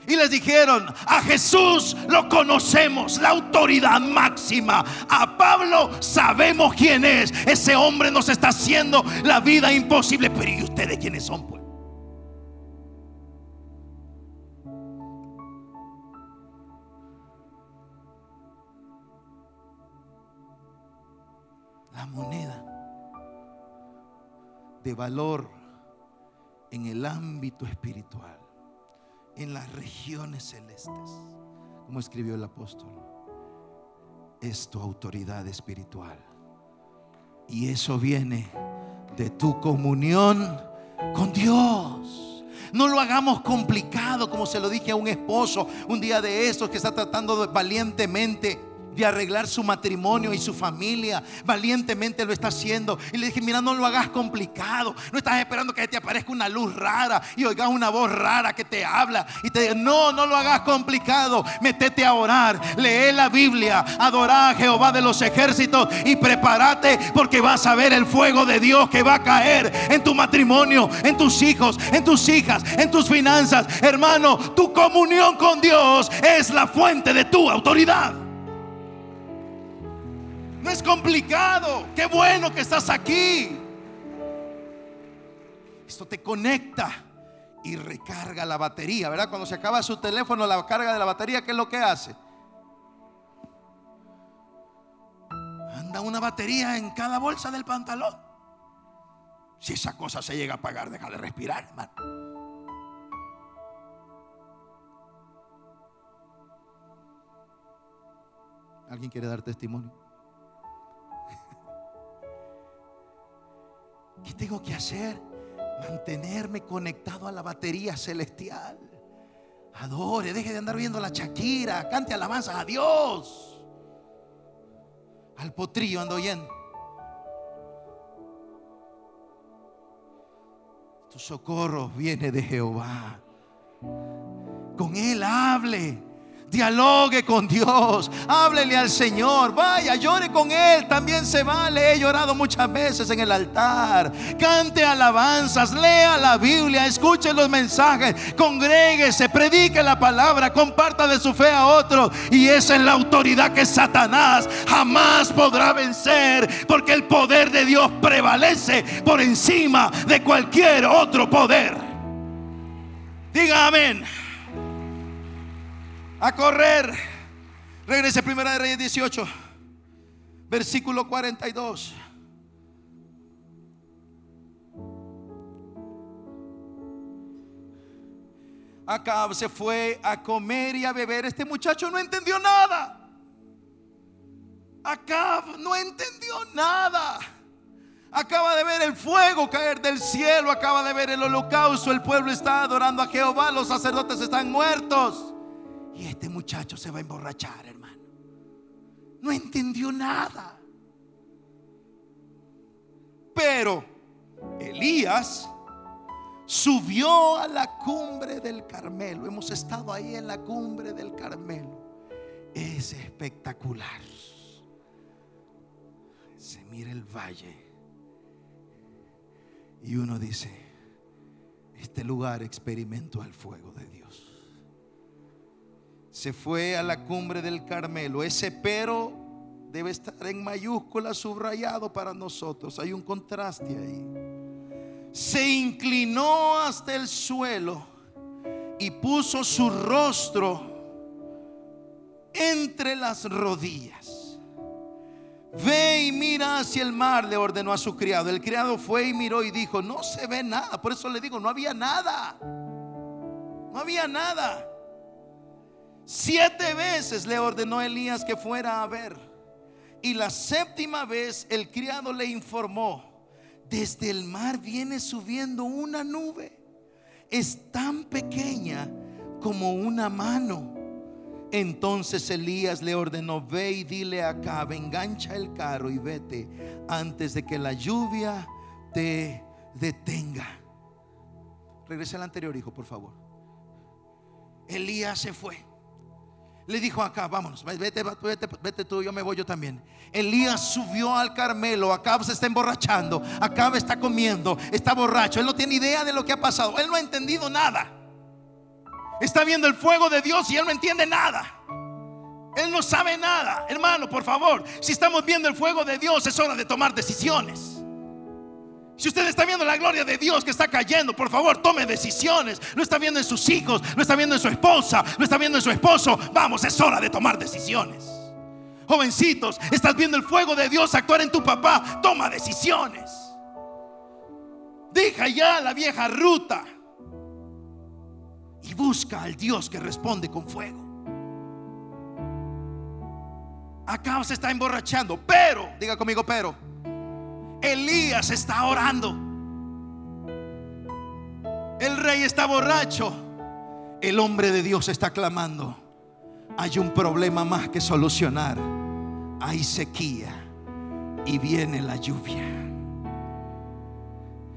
Y les dijeron, a Jesús lo conocemos, la autoridad máxima. A Pablo sabemos quién es. Ese hombre nos está haciendo la vida imposible. Pero ¿y ustedes quiénes son? Pues? La moneda de valor en el ámbito espiritual en las regiones celestes, como escribió el apóstol. Es tu autoridad espiritual. Y eso viene de tu comunión con Dios. No lo hagamos complicado como se lo dije a un esposo un día de estos que está tratando valientemente de arreglar su matrimonio y su familia. Valientemente lo está haciendo. Y le dije, mira, no lo hagas complicado. No estás esperando que te aparezca una luz rara y oigas una voz rara que te habla. Y te diga, no, no lo hagas complicado. Métete a orar. Lee la Biblia. Adora a Jehová de los ejércitos. Y prepárate porque vas a ver el fuego de Dios que va a caer en tu matrimonio, en tus hijos, en tus hijas, en tus finanzas. Hermano, tu comunión con Dios es la fuente de tu autoridad. No es complicado. Qué bueno que estás aquí. Esto te conecta y recarga la batería, ¿verdad? Cuando se acaba su teléfono, la carga de la batería, ¿qué es lo que hace? Anda una batería en cada bolsa del pantalón. Si esa cosa se llega a apagar, deja de respirar, hermano. ¿Alguien quiere dar testimonio? ¿Qué tengo que hacer? Mantenerme conectado a la batería celestial. Adore, deje de andar viendo la Shakira, cante alabanzas a Dios. Al potrillo ando oyendo. Tu socorro viene de Jehová. Con Él hable Dialogue con Dios, háblele al Señor, vaya, llore con Él, también se vale. He llorado muchas veces en el altar. Cante alabanzas, lea la Biblia, escuche los mensajes, congréguese, predique la palabra, comparta de su fe a otros. Y esa es la autoridad que Satanás jamás podrá vencer, porque el poder de Dios prevalece por encima de cualquier otro poder. Diga amén a correr. Regrese Primera de Reyes 18, versículo 42. Acab se fue a comer y a beber. Este muchacho no entendió nada. Acab no entendió nada. Acaba de ver el fuego caer del cielo. Acaba de ver el holocausto. El pueblo está adorando a Jehová. Los sacerdotes están muertos. Y este muchacho se va a emborrachar, hermano. No entendió nada. Pero Elías subió a la cumbre del Carmelo. Hemos estado ahí en la cumbre del Carmelo. Es espectacular. Se mira el valle. Y uno dice, este lugar experimentó el fuego de Dios se fue a la cumbre del Carmelo. Ese pero debe estar en mayúscula subrayado para nosotros. Hay un contraste ahí. Se inclinó hasta el suelo y puso su rostro entre las rodillas. Ve y mira hacia el mar, le ordenó a su criado. El criado fue y miró y dijo, no se ve nada. Por eso le digo, no había nada. No había nada. Siete veces le ordenó Elías que fuera a ver. Y la séptima vez el criado le informó, desde el mar viene subiendo una nube. Es tan pequeña como una mano. Entonces Elías le ordenó, ve y dile acá, engancha el carro y vete antes de que la lluvia te detenga. Regrese al anterior, hijo, por favor. Elías se fue. Le dijo acá, vámonos, vete, vete, vete tú, yo me voy yo también. Elías subió al Carmelo, Acá se está emborrachando, Acá está comiendo, está borracho, él no tiene idea de lo que ha pasado, él no ha entendido nada. Está viendo el fuego de Dios y él no entiende nada. Él no sabe nada. Hermano, por favor, si estamos viendo el fuego de Dios, es hora de tomar decisiones. Si usted está viendo la gloria de Dios que está cayendo, por favor, tome decisiones. Lo está viendo en sus hijos, lo está viendo en su esposa, lo está viendo en su esposo. Vamos, es hora de tomar decisiones. Jovencitos, estás viendo el fuego de Dios actuar en tu papá. Toma decisiones. Deja ya la vieja ruta y busca al Dios que responde con fuego. Acá se está emborrachando, pero, diga conmigo, pero Elías está orando. El rey está borracho. El hombre de Dios está clamando. Hay un problema más que solucionar. Hay sequía y viene la lluvia.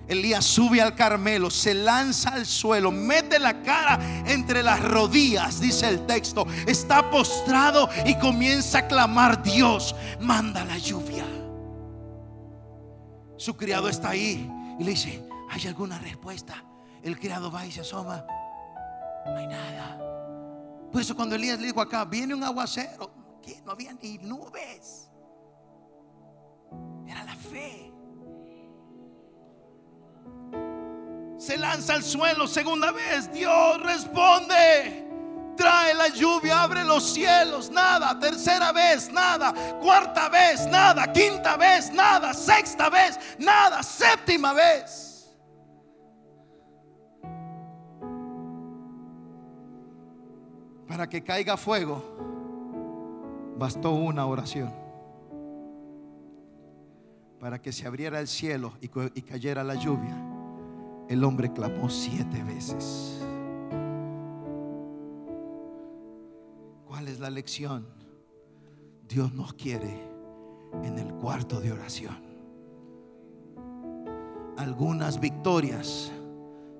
Elías sube al Carmelo, se lanza al suelo, mete la cara entre las rodillas, dice el texto. Está postrado y comienza a clamar, Dios, manda la lluvia. Su criado está ahí y le dice, ¿hay alguna respuesta? El criado va y se asoma. No hay nada. Por eso cuando Elías le dijo acá, viene un aguacero, que no había ni nubes. Era la fe. Se lanza al suelo segunda vez. Dios responde trae la lluvia, abre los cielos, nada, tercera vez, nada, cuarta vez, nada, quinta vez, nada, sexta vez, nada, séptima vez. Para que caiga fuego, bastó una oración. Para que se abriera el cielo y, cayera la lluvia, el hombre clamó siete veces. Es la lección? Dios nos quiere en el cuarto de oración. Algunas victorias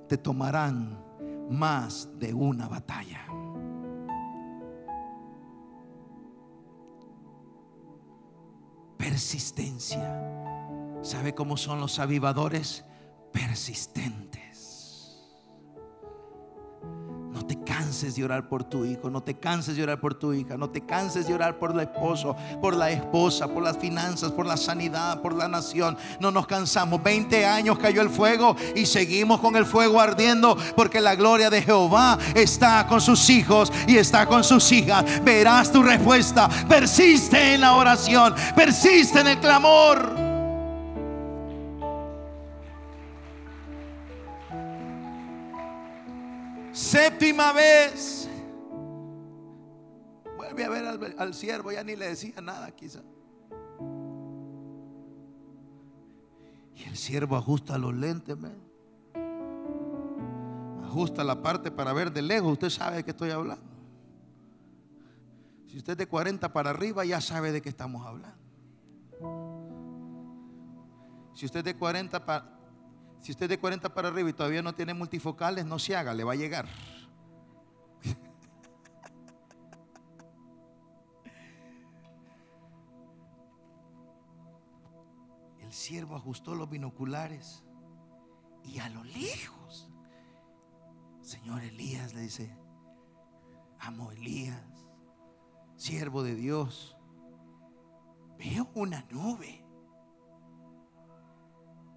te tomarán más de una batalla. Persistencia. ¿Sabe cómo son los avivadores? Persistentes. Canses de orar por tu hijo, no te canses de orar por tu hija, no te canses de orar por el esposo, por la esposa, por las finanzas, por la sanidad, por la nación. No nos cansamos. 20 años cayó el fuego y seguimos con el fuego ardiendo porque la gloria de Jehová está con sus hijos y está con sus hijas. Verás tu respuesta. Persiste en la oración, persiste en el clamor. Séptima vez. Vuelve a ver al, siervo, ya ni le decía nada quizá. Y el siervo ajusta los lentes, ajusta la parte para ver de lejos. Usted sabe de qué estoy hablando. Si usted es de 40 para arriba, ya sabe de qué estamos hablando. Si usted es de 40 para, si usted es de 40 para arriba y todavía no tiene multifocales, no se haga, le va a llegar. [laughs] El siervo ajustó los binoculares y a lo lejos, Señor Elías le dice, amo Elías, siervo de Dios, veo una nube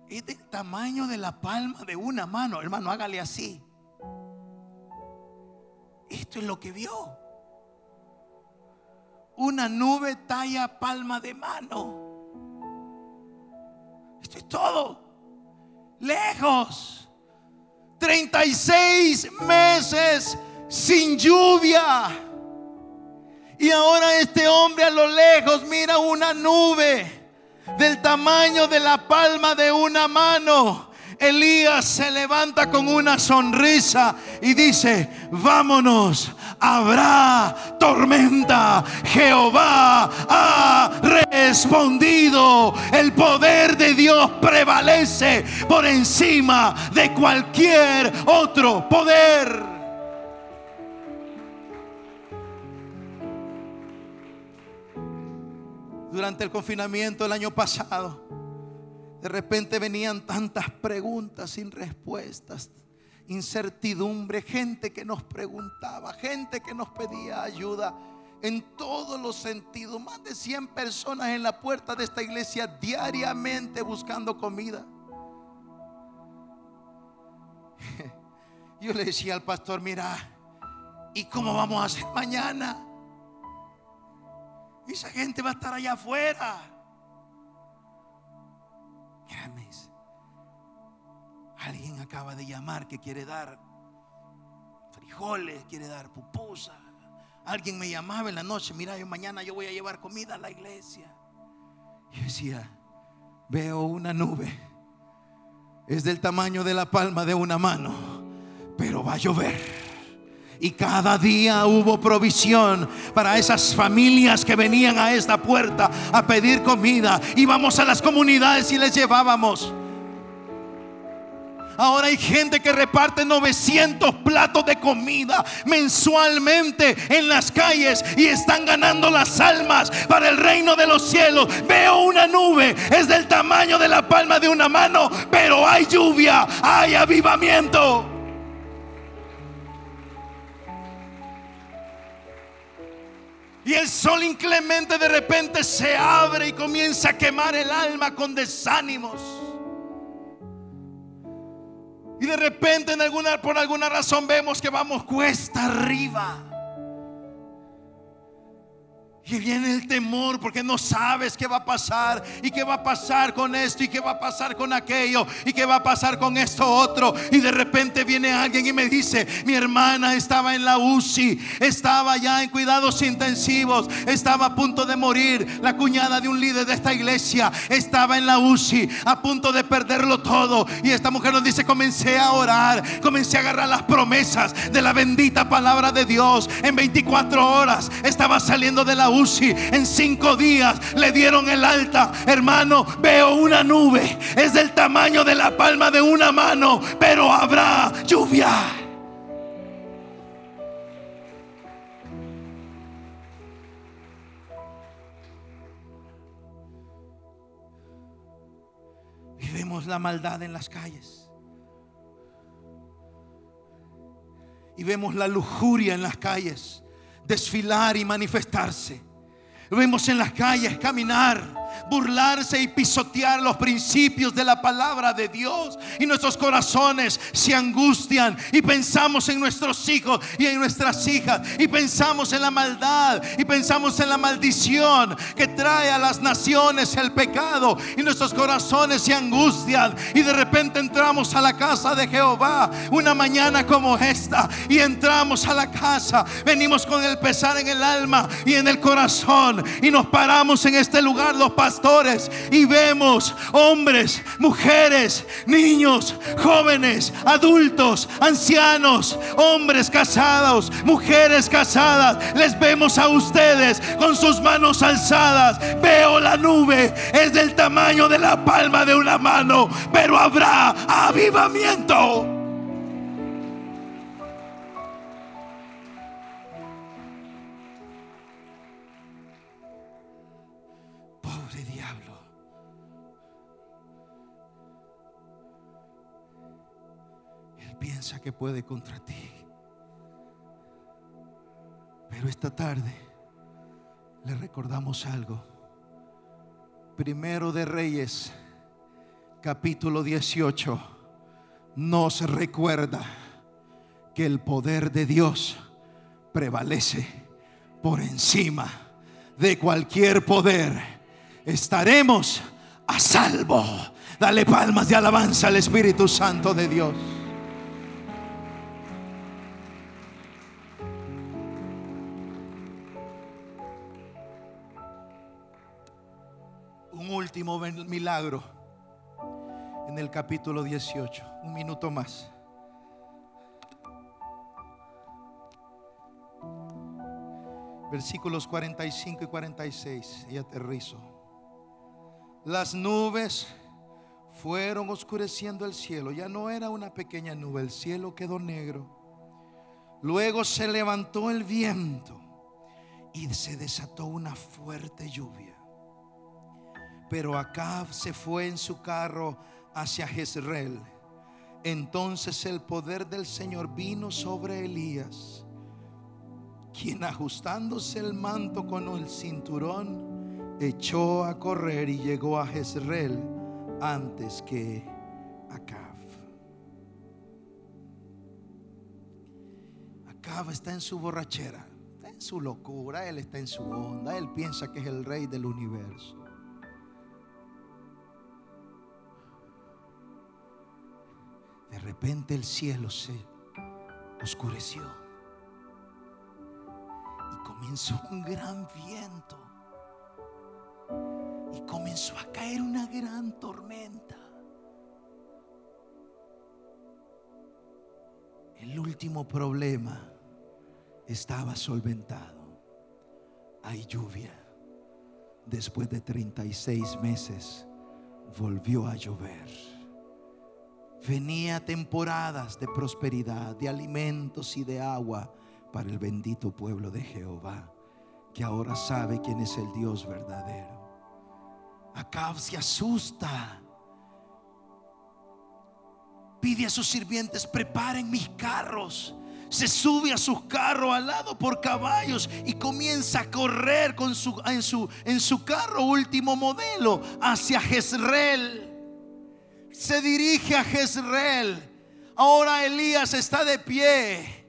es del tamaño de la palma de una mano. Hermano, hágale así. Esto es lo que vio. Una nube talla palma de mano. Esto es todo. Lejos. 36 meses sin lluvia. Y ahora este hombre a lo lejos mira una nube del tamaño de la palma de una mano. Elías se levanta con una sonrisa y dice, vámonos, habrá tormenta. Jehová ha respondido. El poder de Dios prevalece por encima de cualquier otro poder. Durante el confinamiento el año pasado, de repente venían tantas preguntas sin respuestas, incertidumbre, gente que nos preguntaba, gente que nos pedía ayuda en todos los sentidos. Más de 100 personas en la puerta de esta iglesia diariamente buscando comida. [laughs] Yo le decía al pastor, mira, ¿y cómo vamos a hacer mañana? Esa gente va a estar allá afuera. Mírame, alguien acaba de llamar que quiere dar frijoles, quiere dar pupusa. Alguien me llamaba en la noche, mira, yo mañana yo voy a llevar comida a la iglesia. Y decía, veo una nube. Es del tamaño de la palma de una mano, pero va a llover. Y cada día hubo provisión para esas familias que venían a esta puerta a pedir comida. Íbamos a las comunidades y les llevábamos. Ahora hay gente que reparte 900 platos de comida mensualmente en las calles y están ganando las almas para el reino de los cielos. Veo una nube, es del tamaño de la palma de una mano, pero hay lluvia, hay avivamiento. Y el sol inclemente de repente se abre y comienza a quemar el alma con desánimos. Y de repente por alguna razón vemos que vamos cuesta arriba. Y viene el temor porque no sabes qué va a pasar y qué va a pasar con esto y qué va a pasar con aquello y qué va a pasar con esto otro. Y de repente viene alguien y me dice, mi hermana estaba en la UCI, estaba ya en cuidados intensivos, estaba a punto de morir. La cuñada de un líder de esta iglesia estaba en la UCI, a punto de perderlo todo. Y esta mujer nos dice, comencé a orar, comencé a agarrar las promesas de la bendita palabra de Dios. En 24 horas estaba saliendo de la UCI en cinco días le dieron el alta. Hermano, veo una nube. Es del tamaño de la palma de una mano, pero habrá lluvia. vemos la maldad en las calles. Y vemos la lujuria en las calles, desfilar y manifestarse. Vemos en las calles caminar burlarse y pisotear los principios de la palabra de Dios. Y nuestros corazones se angustian y pensamos en nuestros hijos y en nuestras hijas. Y pensamos en la maldad y pensamos en la maldición que trae a las naciones el pecado. Y nuestros corazones se angustian. Y de repente entramos a la casa de Jehová una mañana como esta. Y entramos a la casa. Venimos con el pesar en el alma y en el corazón. Y nos paramos en este lugar pastores y vemos hombres, mujeres, niños, jóvenes, adultos, ancianos, hombres casados, mujeres casadas. Les vemos a ustedes con sus manos alzadas. Veo la nube, es del tamaño de la palma de una mano, pero habrá avivamiento. Que puede contra ti. Pero esta tarde le recordamos algo. Primero de Reyes, capítulo 18, nos recuerda que el poder de Dios prevalece por encima de cualquier poder. Estaremos a salvo. Dale palmas de alabanza al Espíritu Santo de Dios. Último milagro en el capítulo 18. Un minuto más. Versículos 45 y 46. Y aterrizo. Las nubes fueron oscureciendo el cielo. Ya no era una pequeña nube, el cielo quedó negro. Luego se levantó el viento y se desató una fuerte lluvia. Pero Acab se fue en su carro hacia Jezreel. Entonces el poder del Señor vino sobre Elías, quien ajustándose el manto con el cinturón, echó a correr y llegó a Jezreel antes que Acab. Acab está en su borrachera, está en su locura, él está en su onda, él piensa que es el rey del universo. De repente el cielo se oscureció y comenzó un gran viento y comenzó a caer una gran tormenta. El último problema estaba solventado. Hay lluvia. Después de 36 meses volvió a llover venía temporadas de prosperidad, de alimentos y de agua para el bendito pueblo de Jehová, que ahora sabe quién es el Dios verdadero. Acab se asusta. Pide a sus sirvientes, preparen mis carros. Se sube a sus carros al lado por caballos y comienza a correr con su, en, su, en su carro último modelo hacia Jezreel se dirige a Jezreel. Ahora Elías está de pie.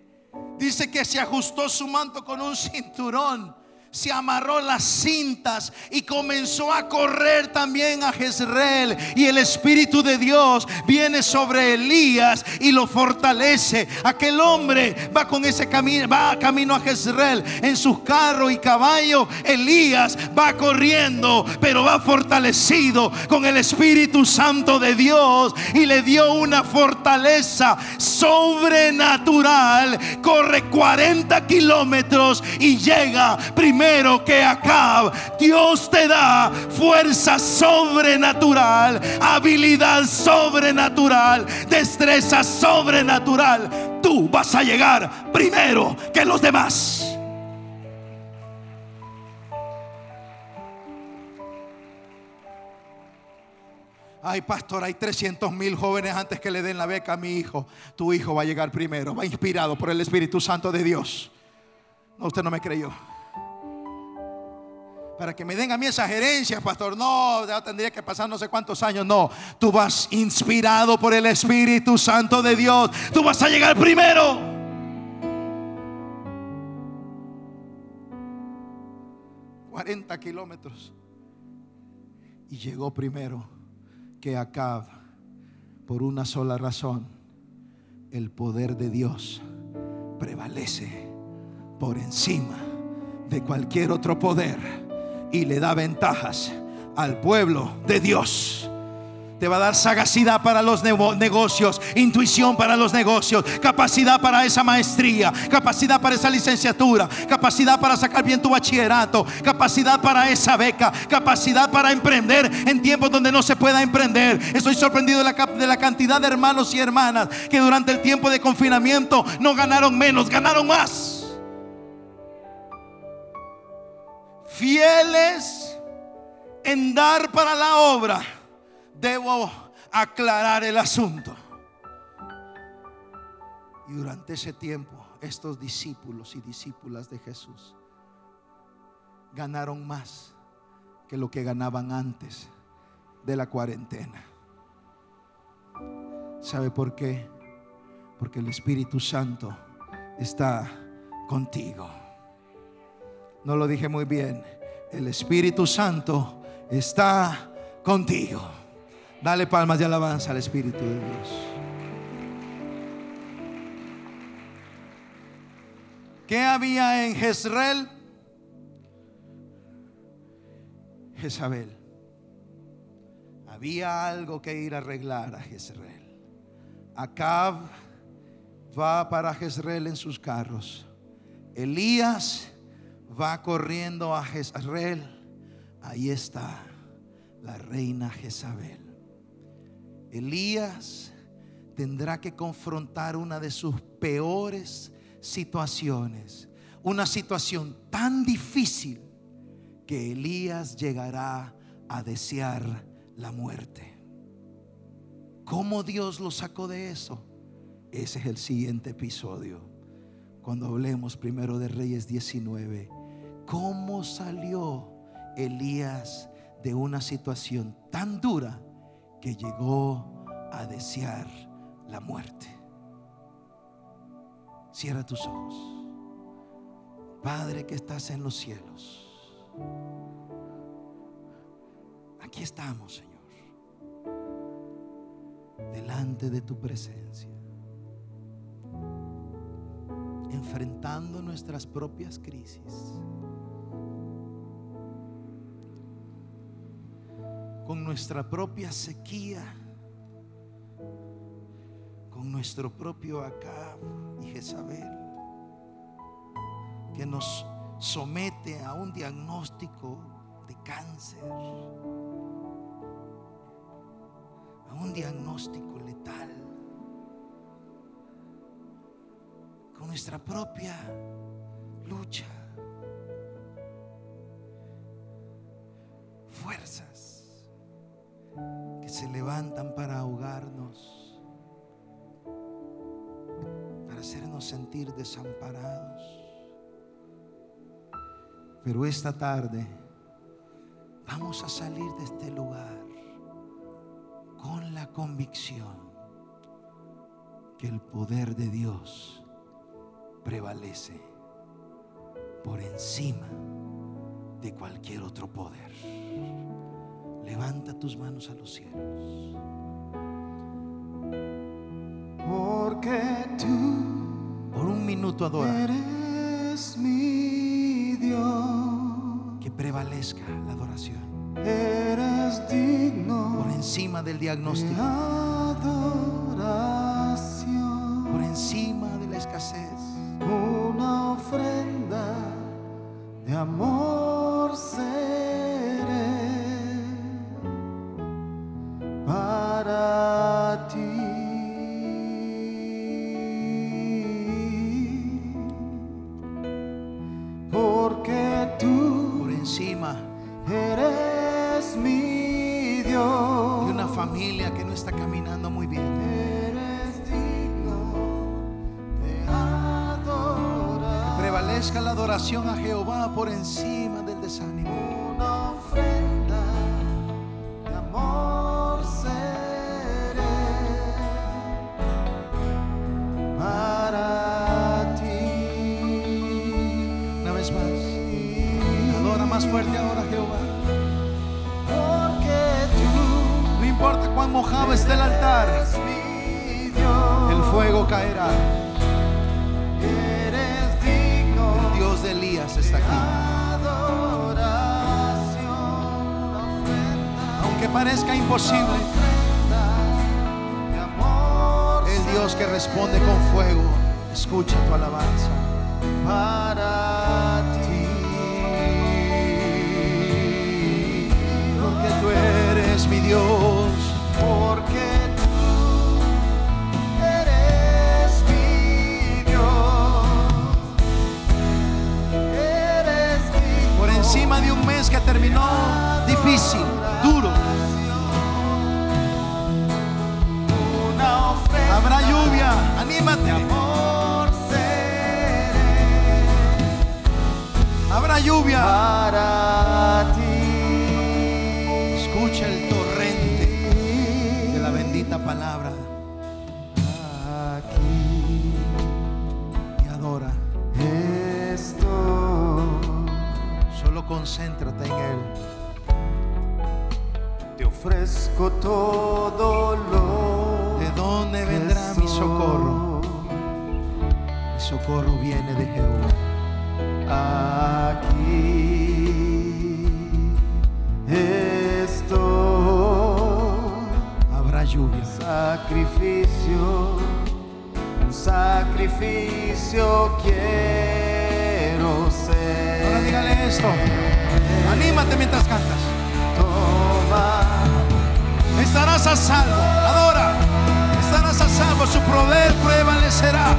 Dice que se ajustó su manto con un [laughs] cinturón se amarró las cintas y comenzó a correr también a Jezreel. Y el Espíritu de Dios viene sobre Elías y lo fortalece. Aquel hombre va con ese camino, va camino a Jezreel en sus carros y caballos. Elías va corriendo, pero va fortalecido con el Espíritu Santo de Dios y le dio una fortaleza sobrenatural. Corre 40 kilómetros y llega primero que acá Dios te da fuerza sobrenatural, habilidad sobrenatural, destreza sobrenatural. Tú vas a llegar primero que los demás. Ay, pastor, hay 300 mil jóvenes antes que le den la beca a mi hijo. Tu hijo va a llegar primero, va inspirado por el Espíritu Santo de Dios. No, usted no me creyó. Para que me den a mí esas gerencias, pastor. No, ya tendría que pasar no sé cuántos años. No, tú vas inspirado por el Espíritu Santo de Dios. Tú vas a llegar primero. 40 kilómetros. Y llegó primero que Acab por una sola razón. El poder de Dios prevalece por encima de cualquier otro poder y le da ventajas al pueblo de Dios. Te va a dar sagacidad para los negocios, intuición para los negocios, capacidad para esa maestría, capacidad para esa licenciatura, capacidad para sacar bien tu bachillerato, capacidad para esa beca, capacidad para emprender en tiempos donde no se pueda emprender. Estoy sorprendido de la, cantidad de hermanos y hermanas que durante el tiempo de confinamiento no ganaron menos, ganaron más. Fieles en dar para la obra debo aclarar el asunto. Y durante ese tiempo, estos discípulos y discípulas de Jesús ganaron más que lo que ganaban antes de la cuarentena. ¿Sabe por qué? Porque el Espíritu Santo está contigo. No lo dije muy bien. El Espíritu Santo está contigo. Dale palmas de alabanza al Espíritu de Dios. ¿Qué había en Jezreel? Jezabel. Había algo que ir a arreglar a Jezreel. Acab va para Jezreel en sus carros. Elías va corriendo a Jezreel. Ahí está la reina Jezabel. Elías tendrá que confrontar una de sus peores situaciones, una situación tan difícil que Elías llegará a desear la muerte. ¿Cómo Dios lo sacó de eso? Ese es el siguiente episodio. Cuando hablemos primero de Reyes 19, ¿cómo salió Elías de una situación tan dura que llegó a desear la muerte. Cierra tus ojos. Padre que estás en los cielos. Aquí estamos, Señor. Delante de tu presencia. Enfrentando nuestras propias crisis con nuestra propia sequía, con nuestro propio Acab y Jezabel, que nos somete a un diagnóstico de cáncer, a un diagnóstico letal, con nuestra propia lucha, fuerzas se levantan para ahogarnos, para hacernos sentir desamparados. Pero esta tarde vamos a salir de este lugar con la convicción que el poder de Dios prevalece por encima de cualquier otro poder. Levanta tus manos a los cielos. Porque tú por un minuto adora. Eres mi Dios. Que prevalezca la adoración. Eres digno. Por encima del diagnóstico. adoración. Por encima de la escasez. Una ofrenda de amor. por encima del desánimo. imposible. El Dios que responde con fuego, escucha tu alabanza. Para sacrificio, un sacrificio quiero ser. Ahora dígale esto, anímate mientras cantas. Toma. Estarás a salvo, adora. Estarás a salvo, su poder prevalecerá.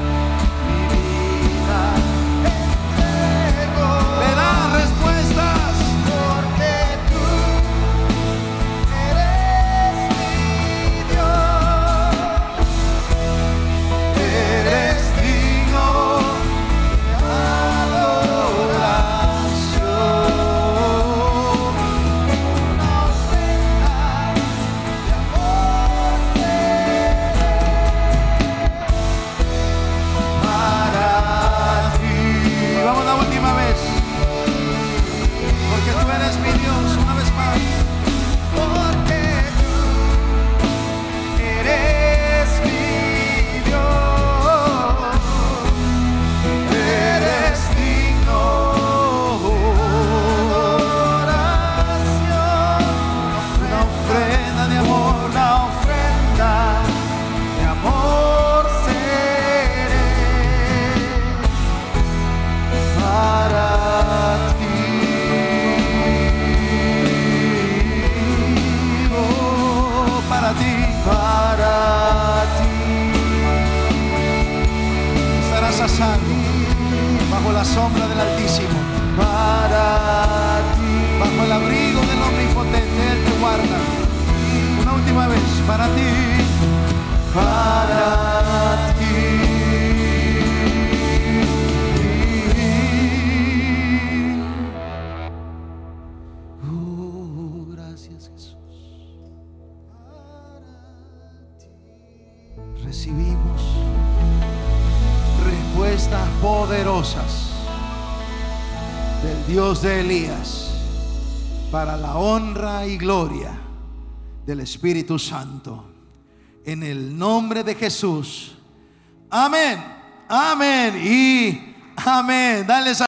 de Elías para la honra y gloria del Espíritu Santo. En el nombre de Jesús. Amén. Amén. Y amén. Dale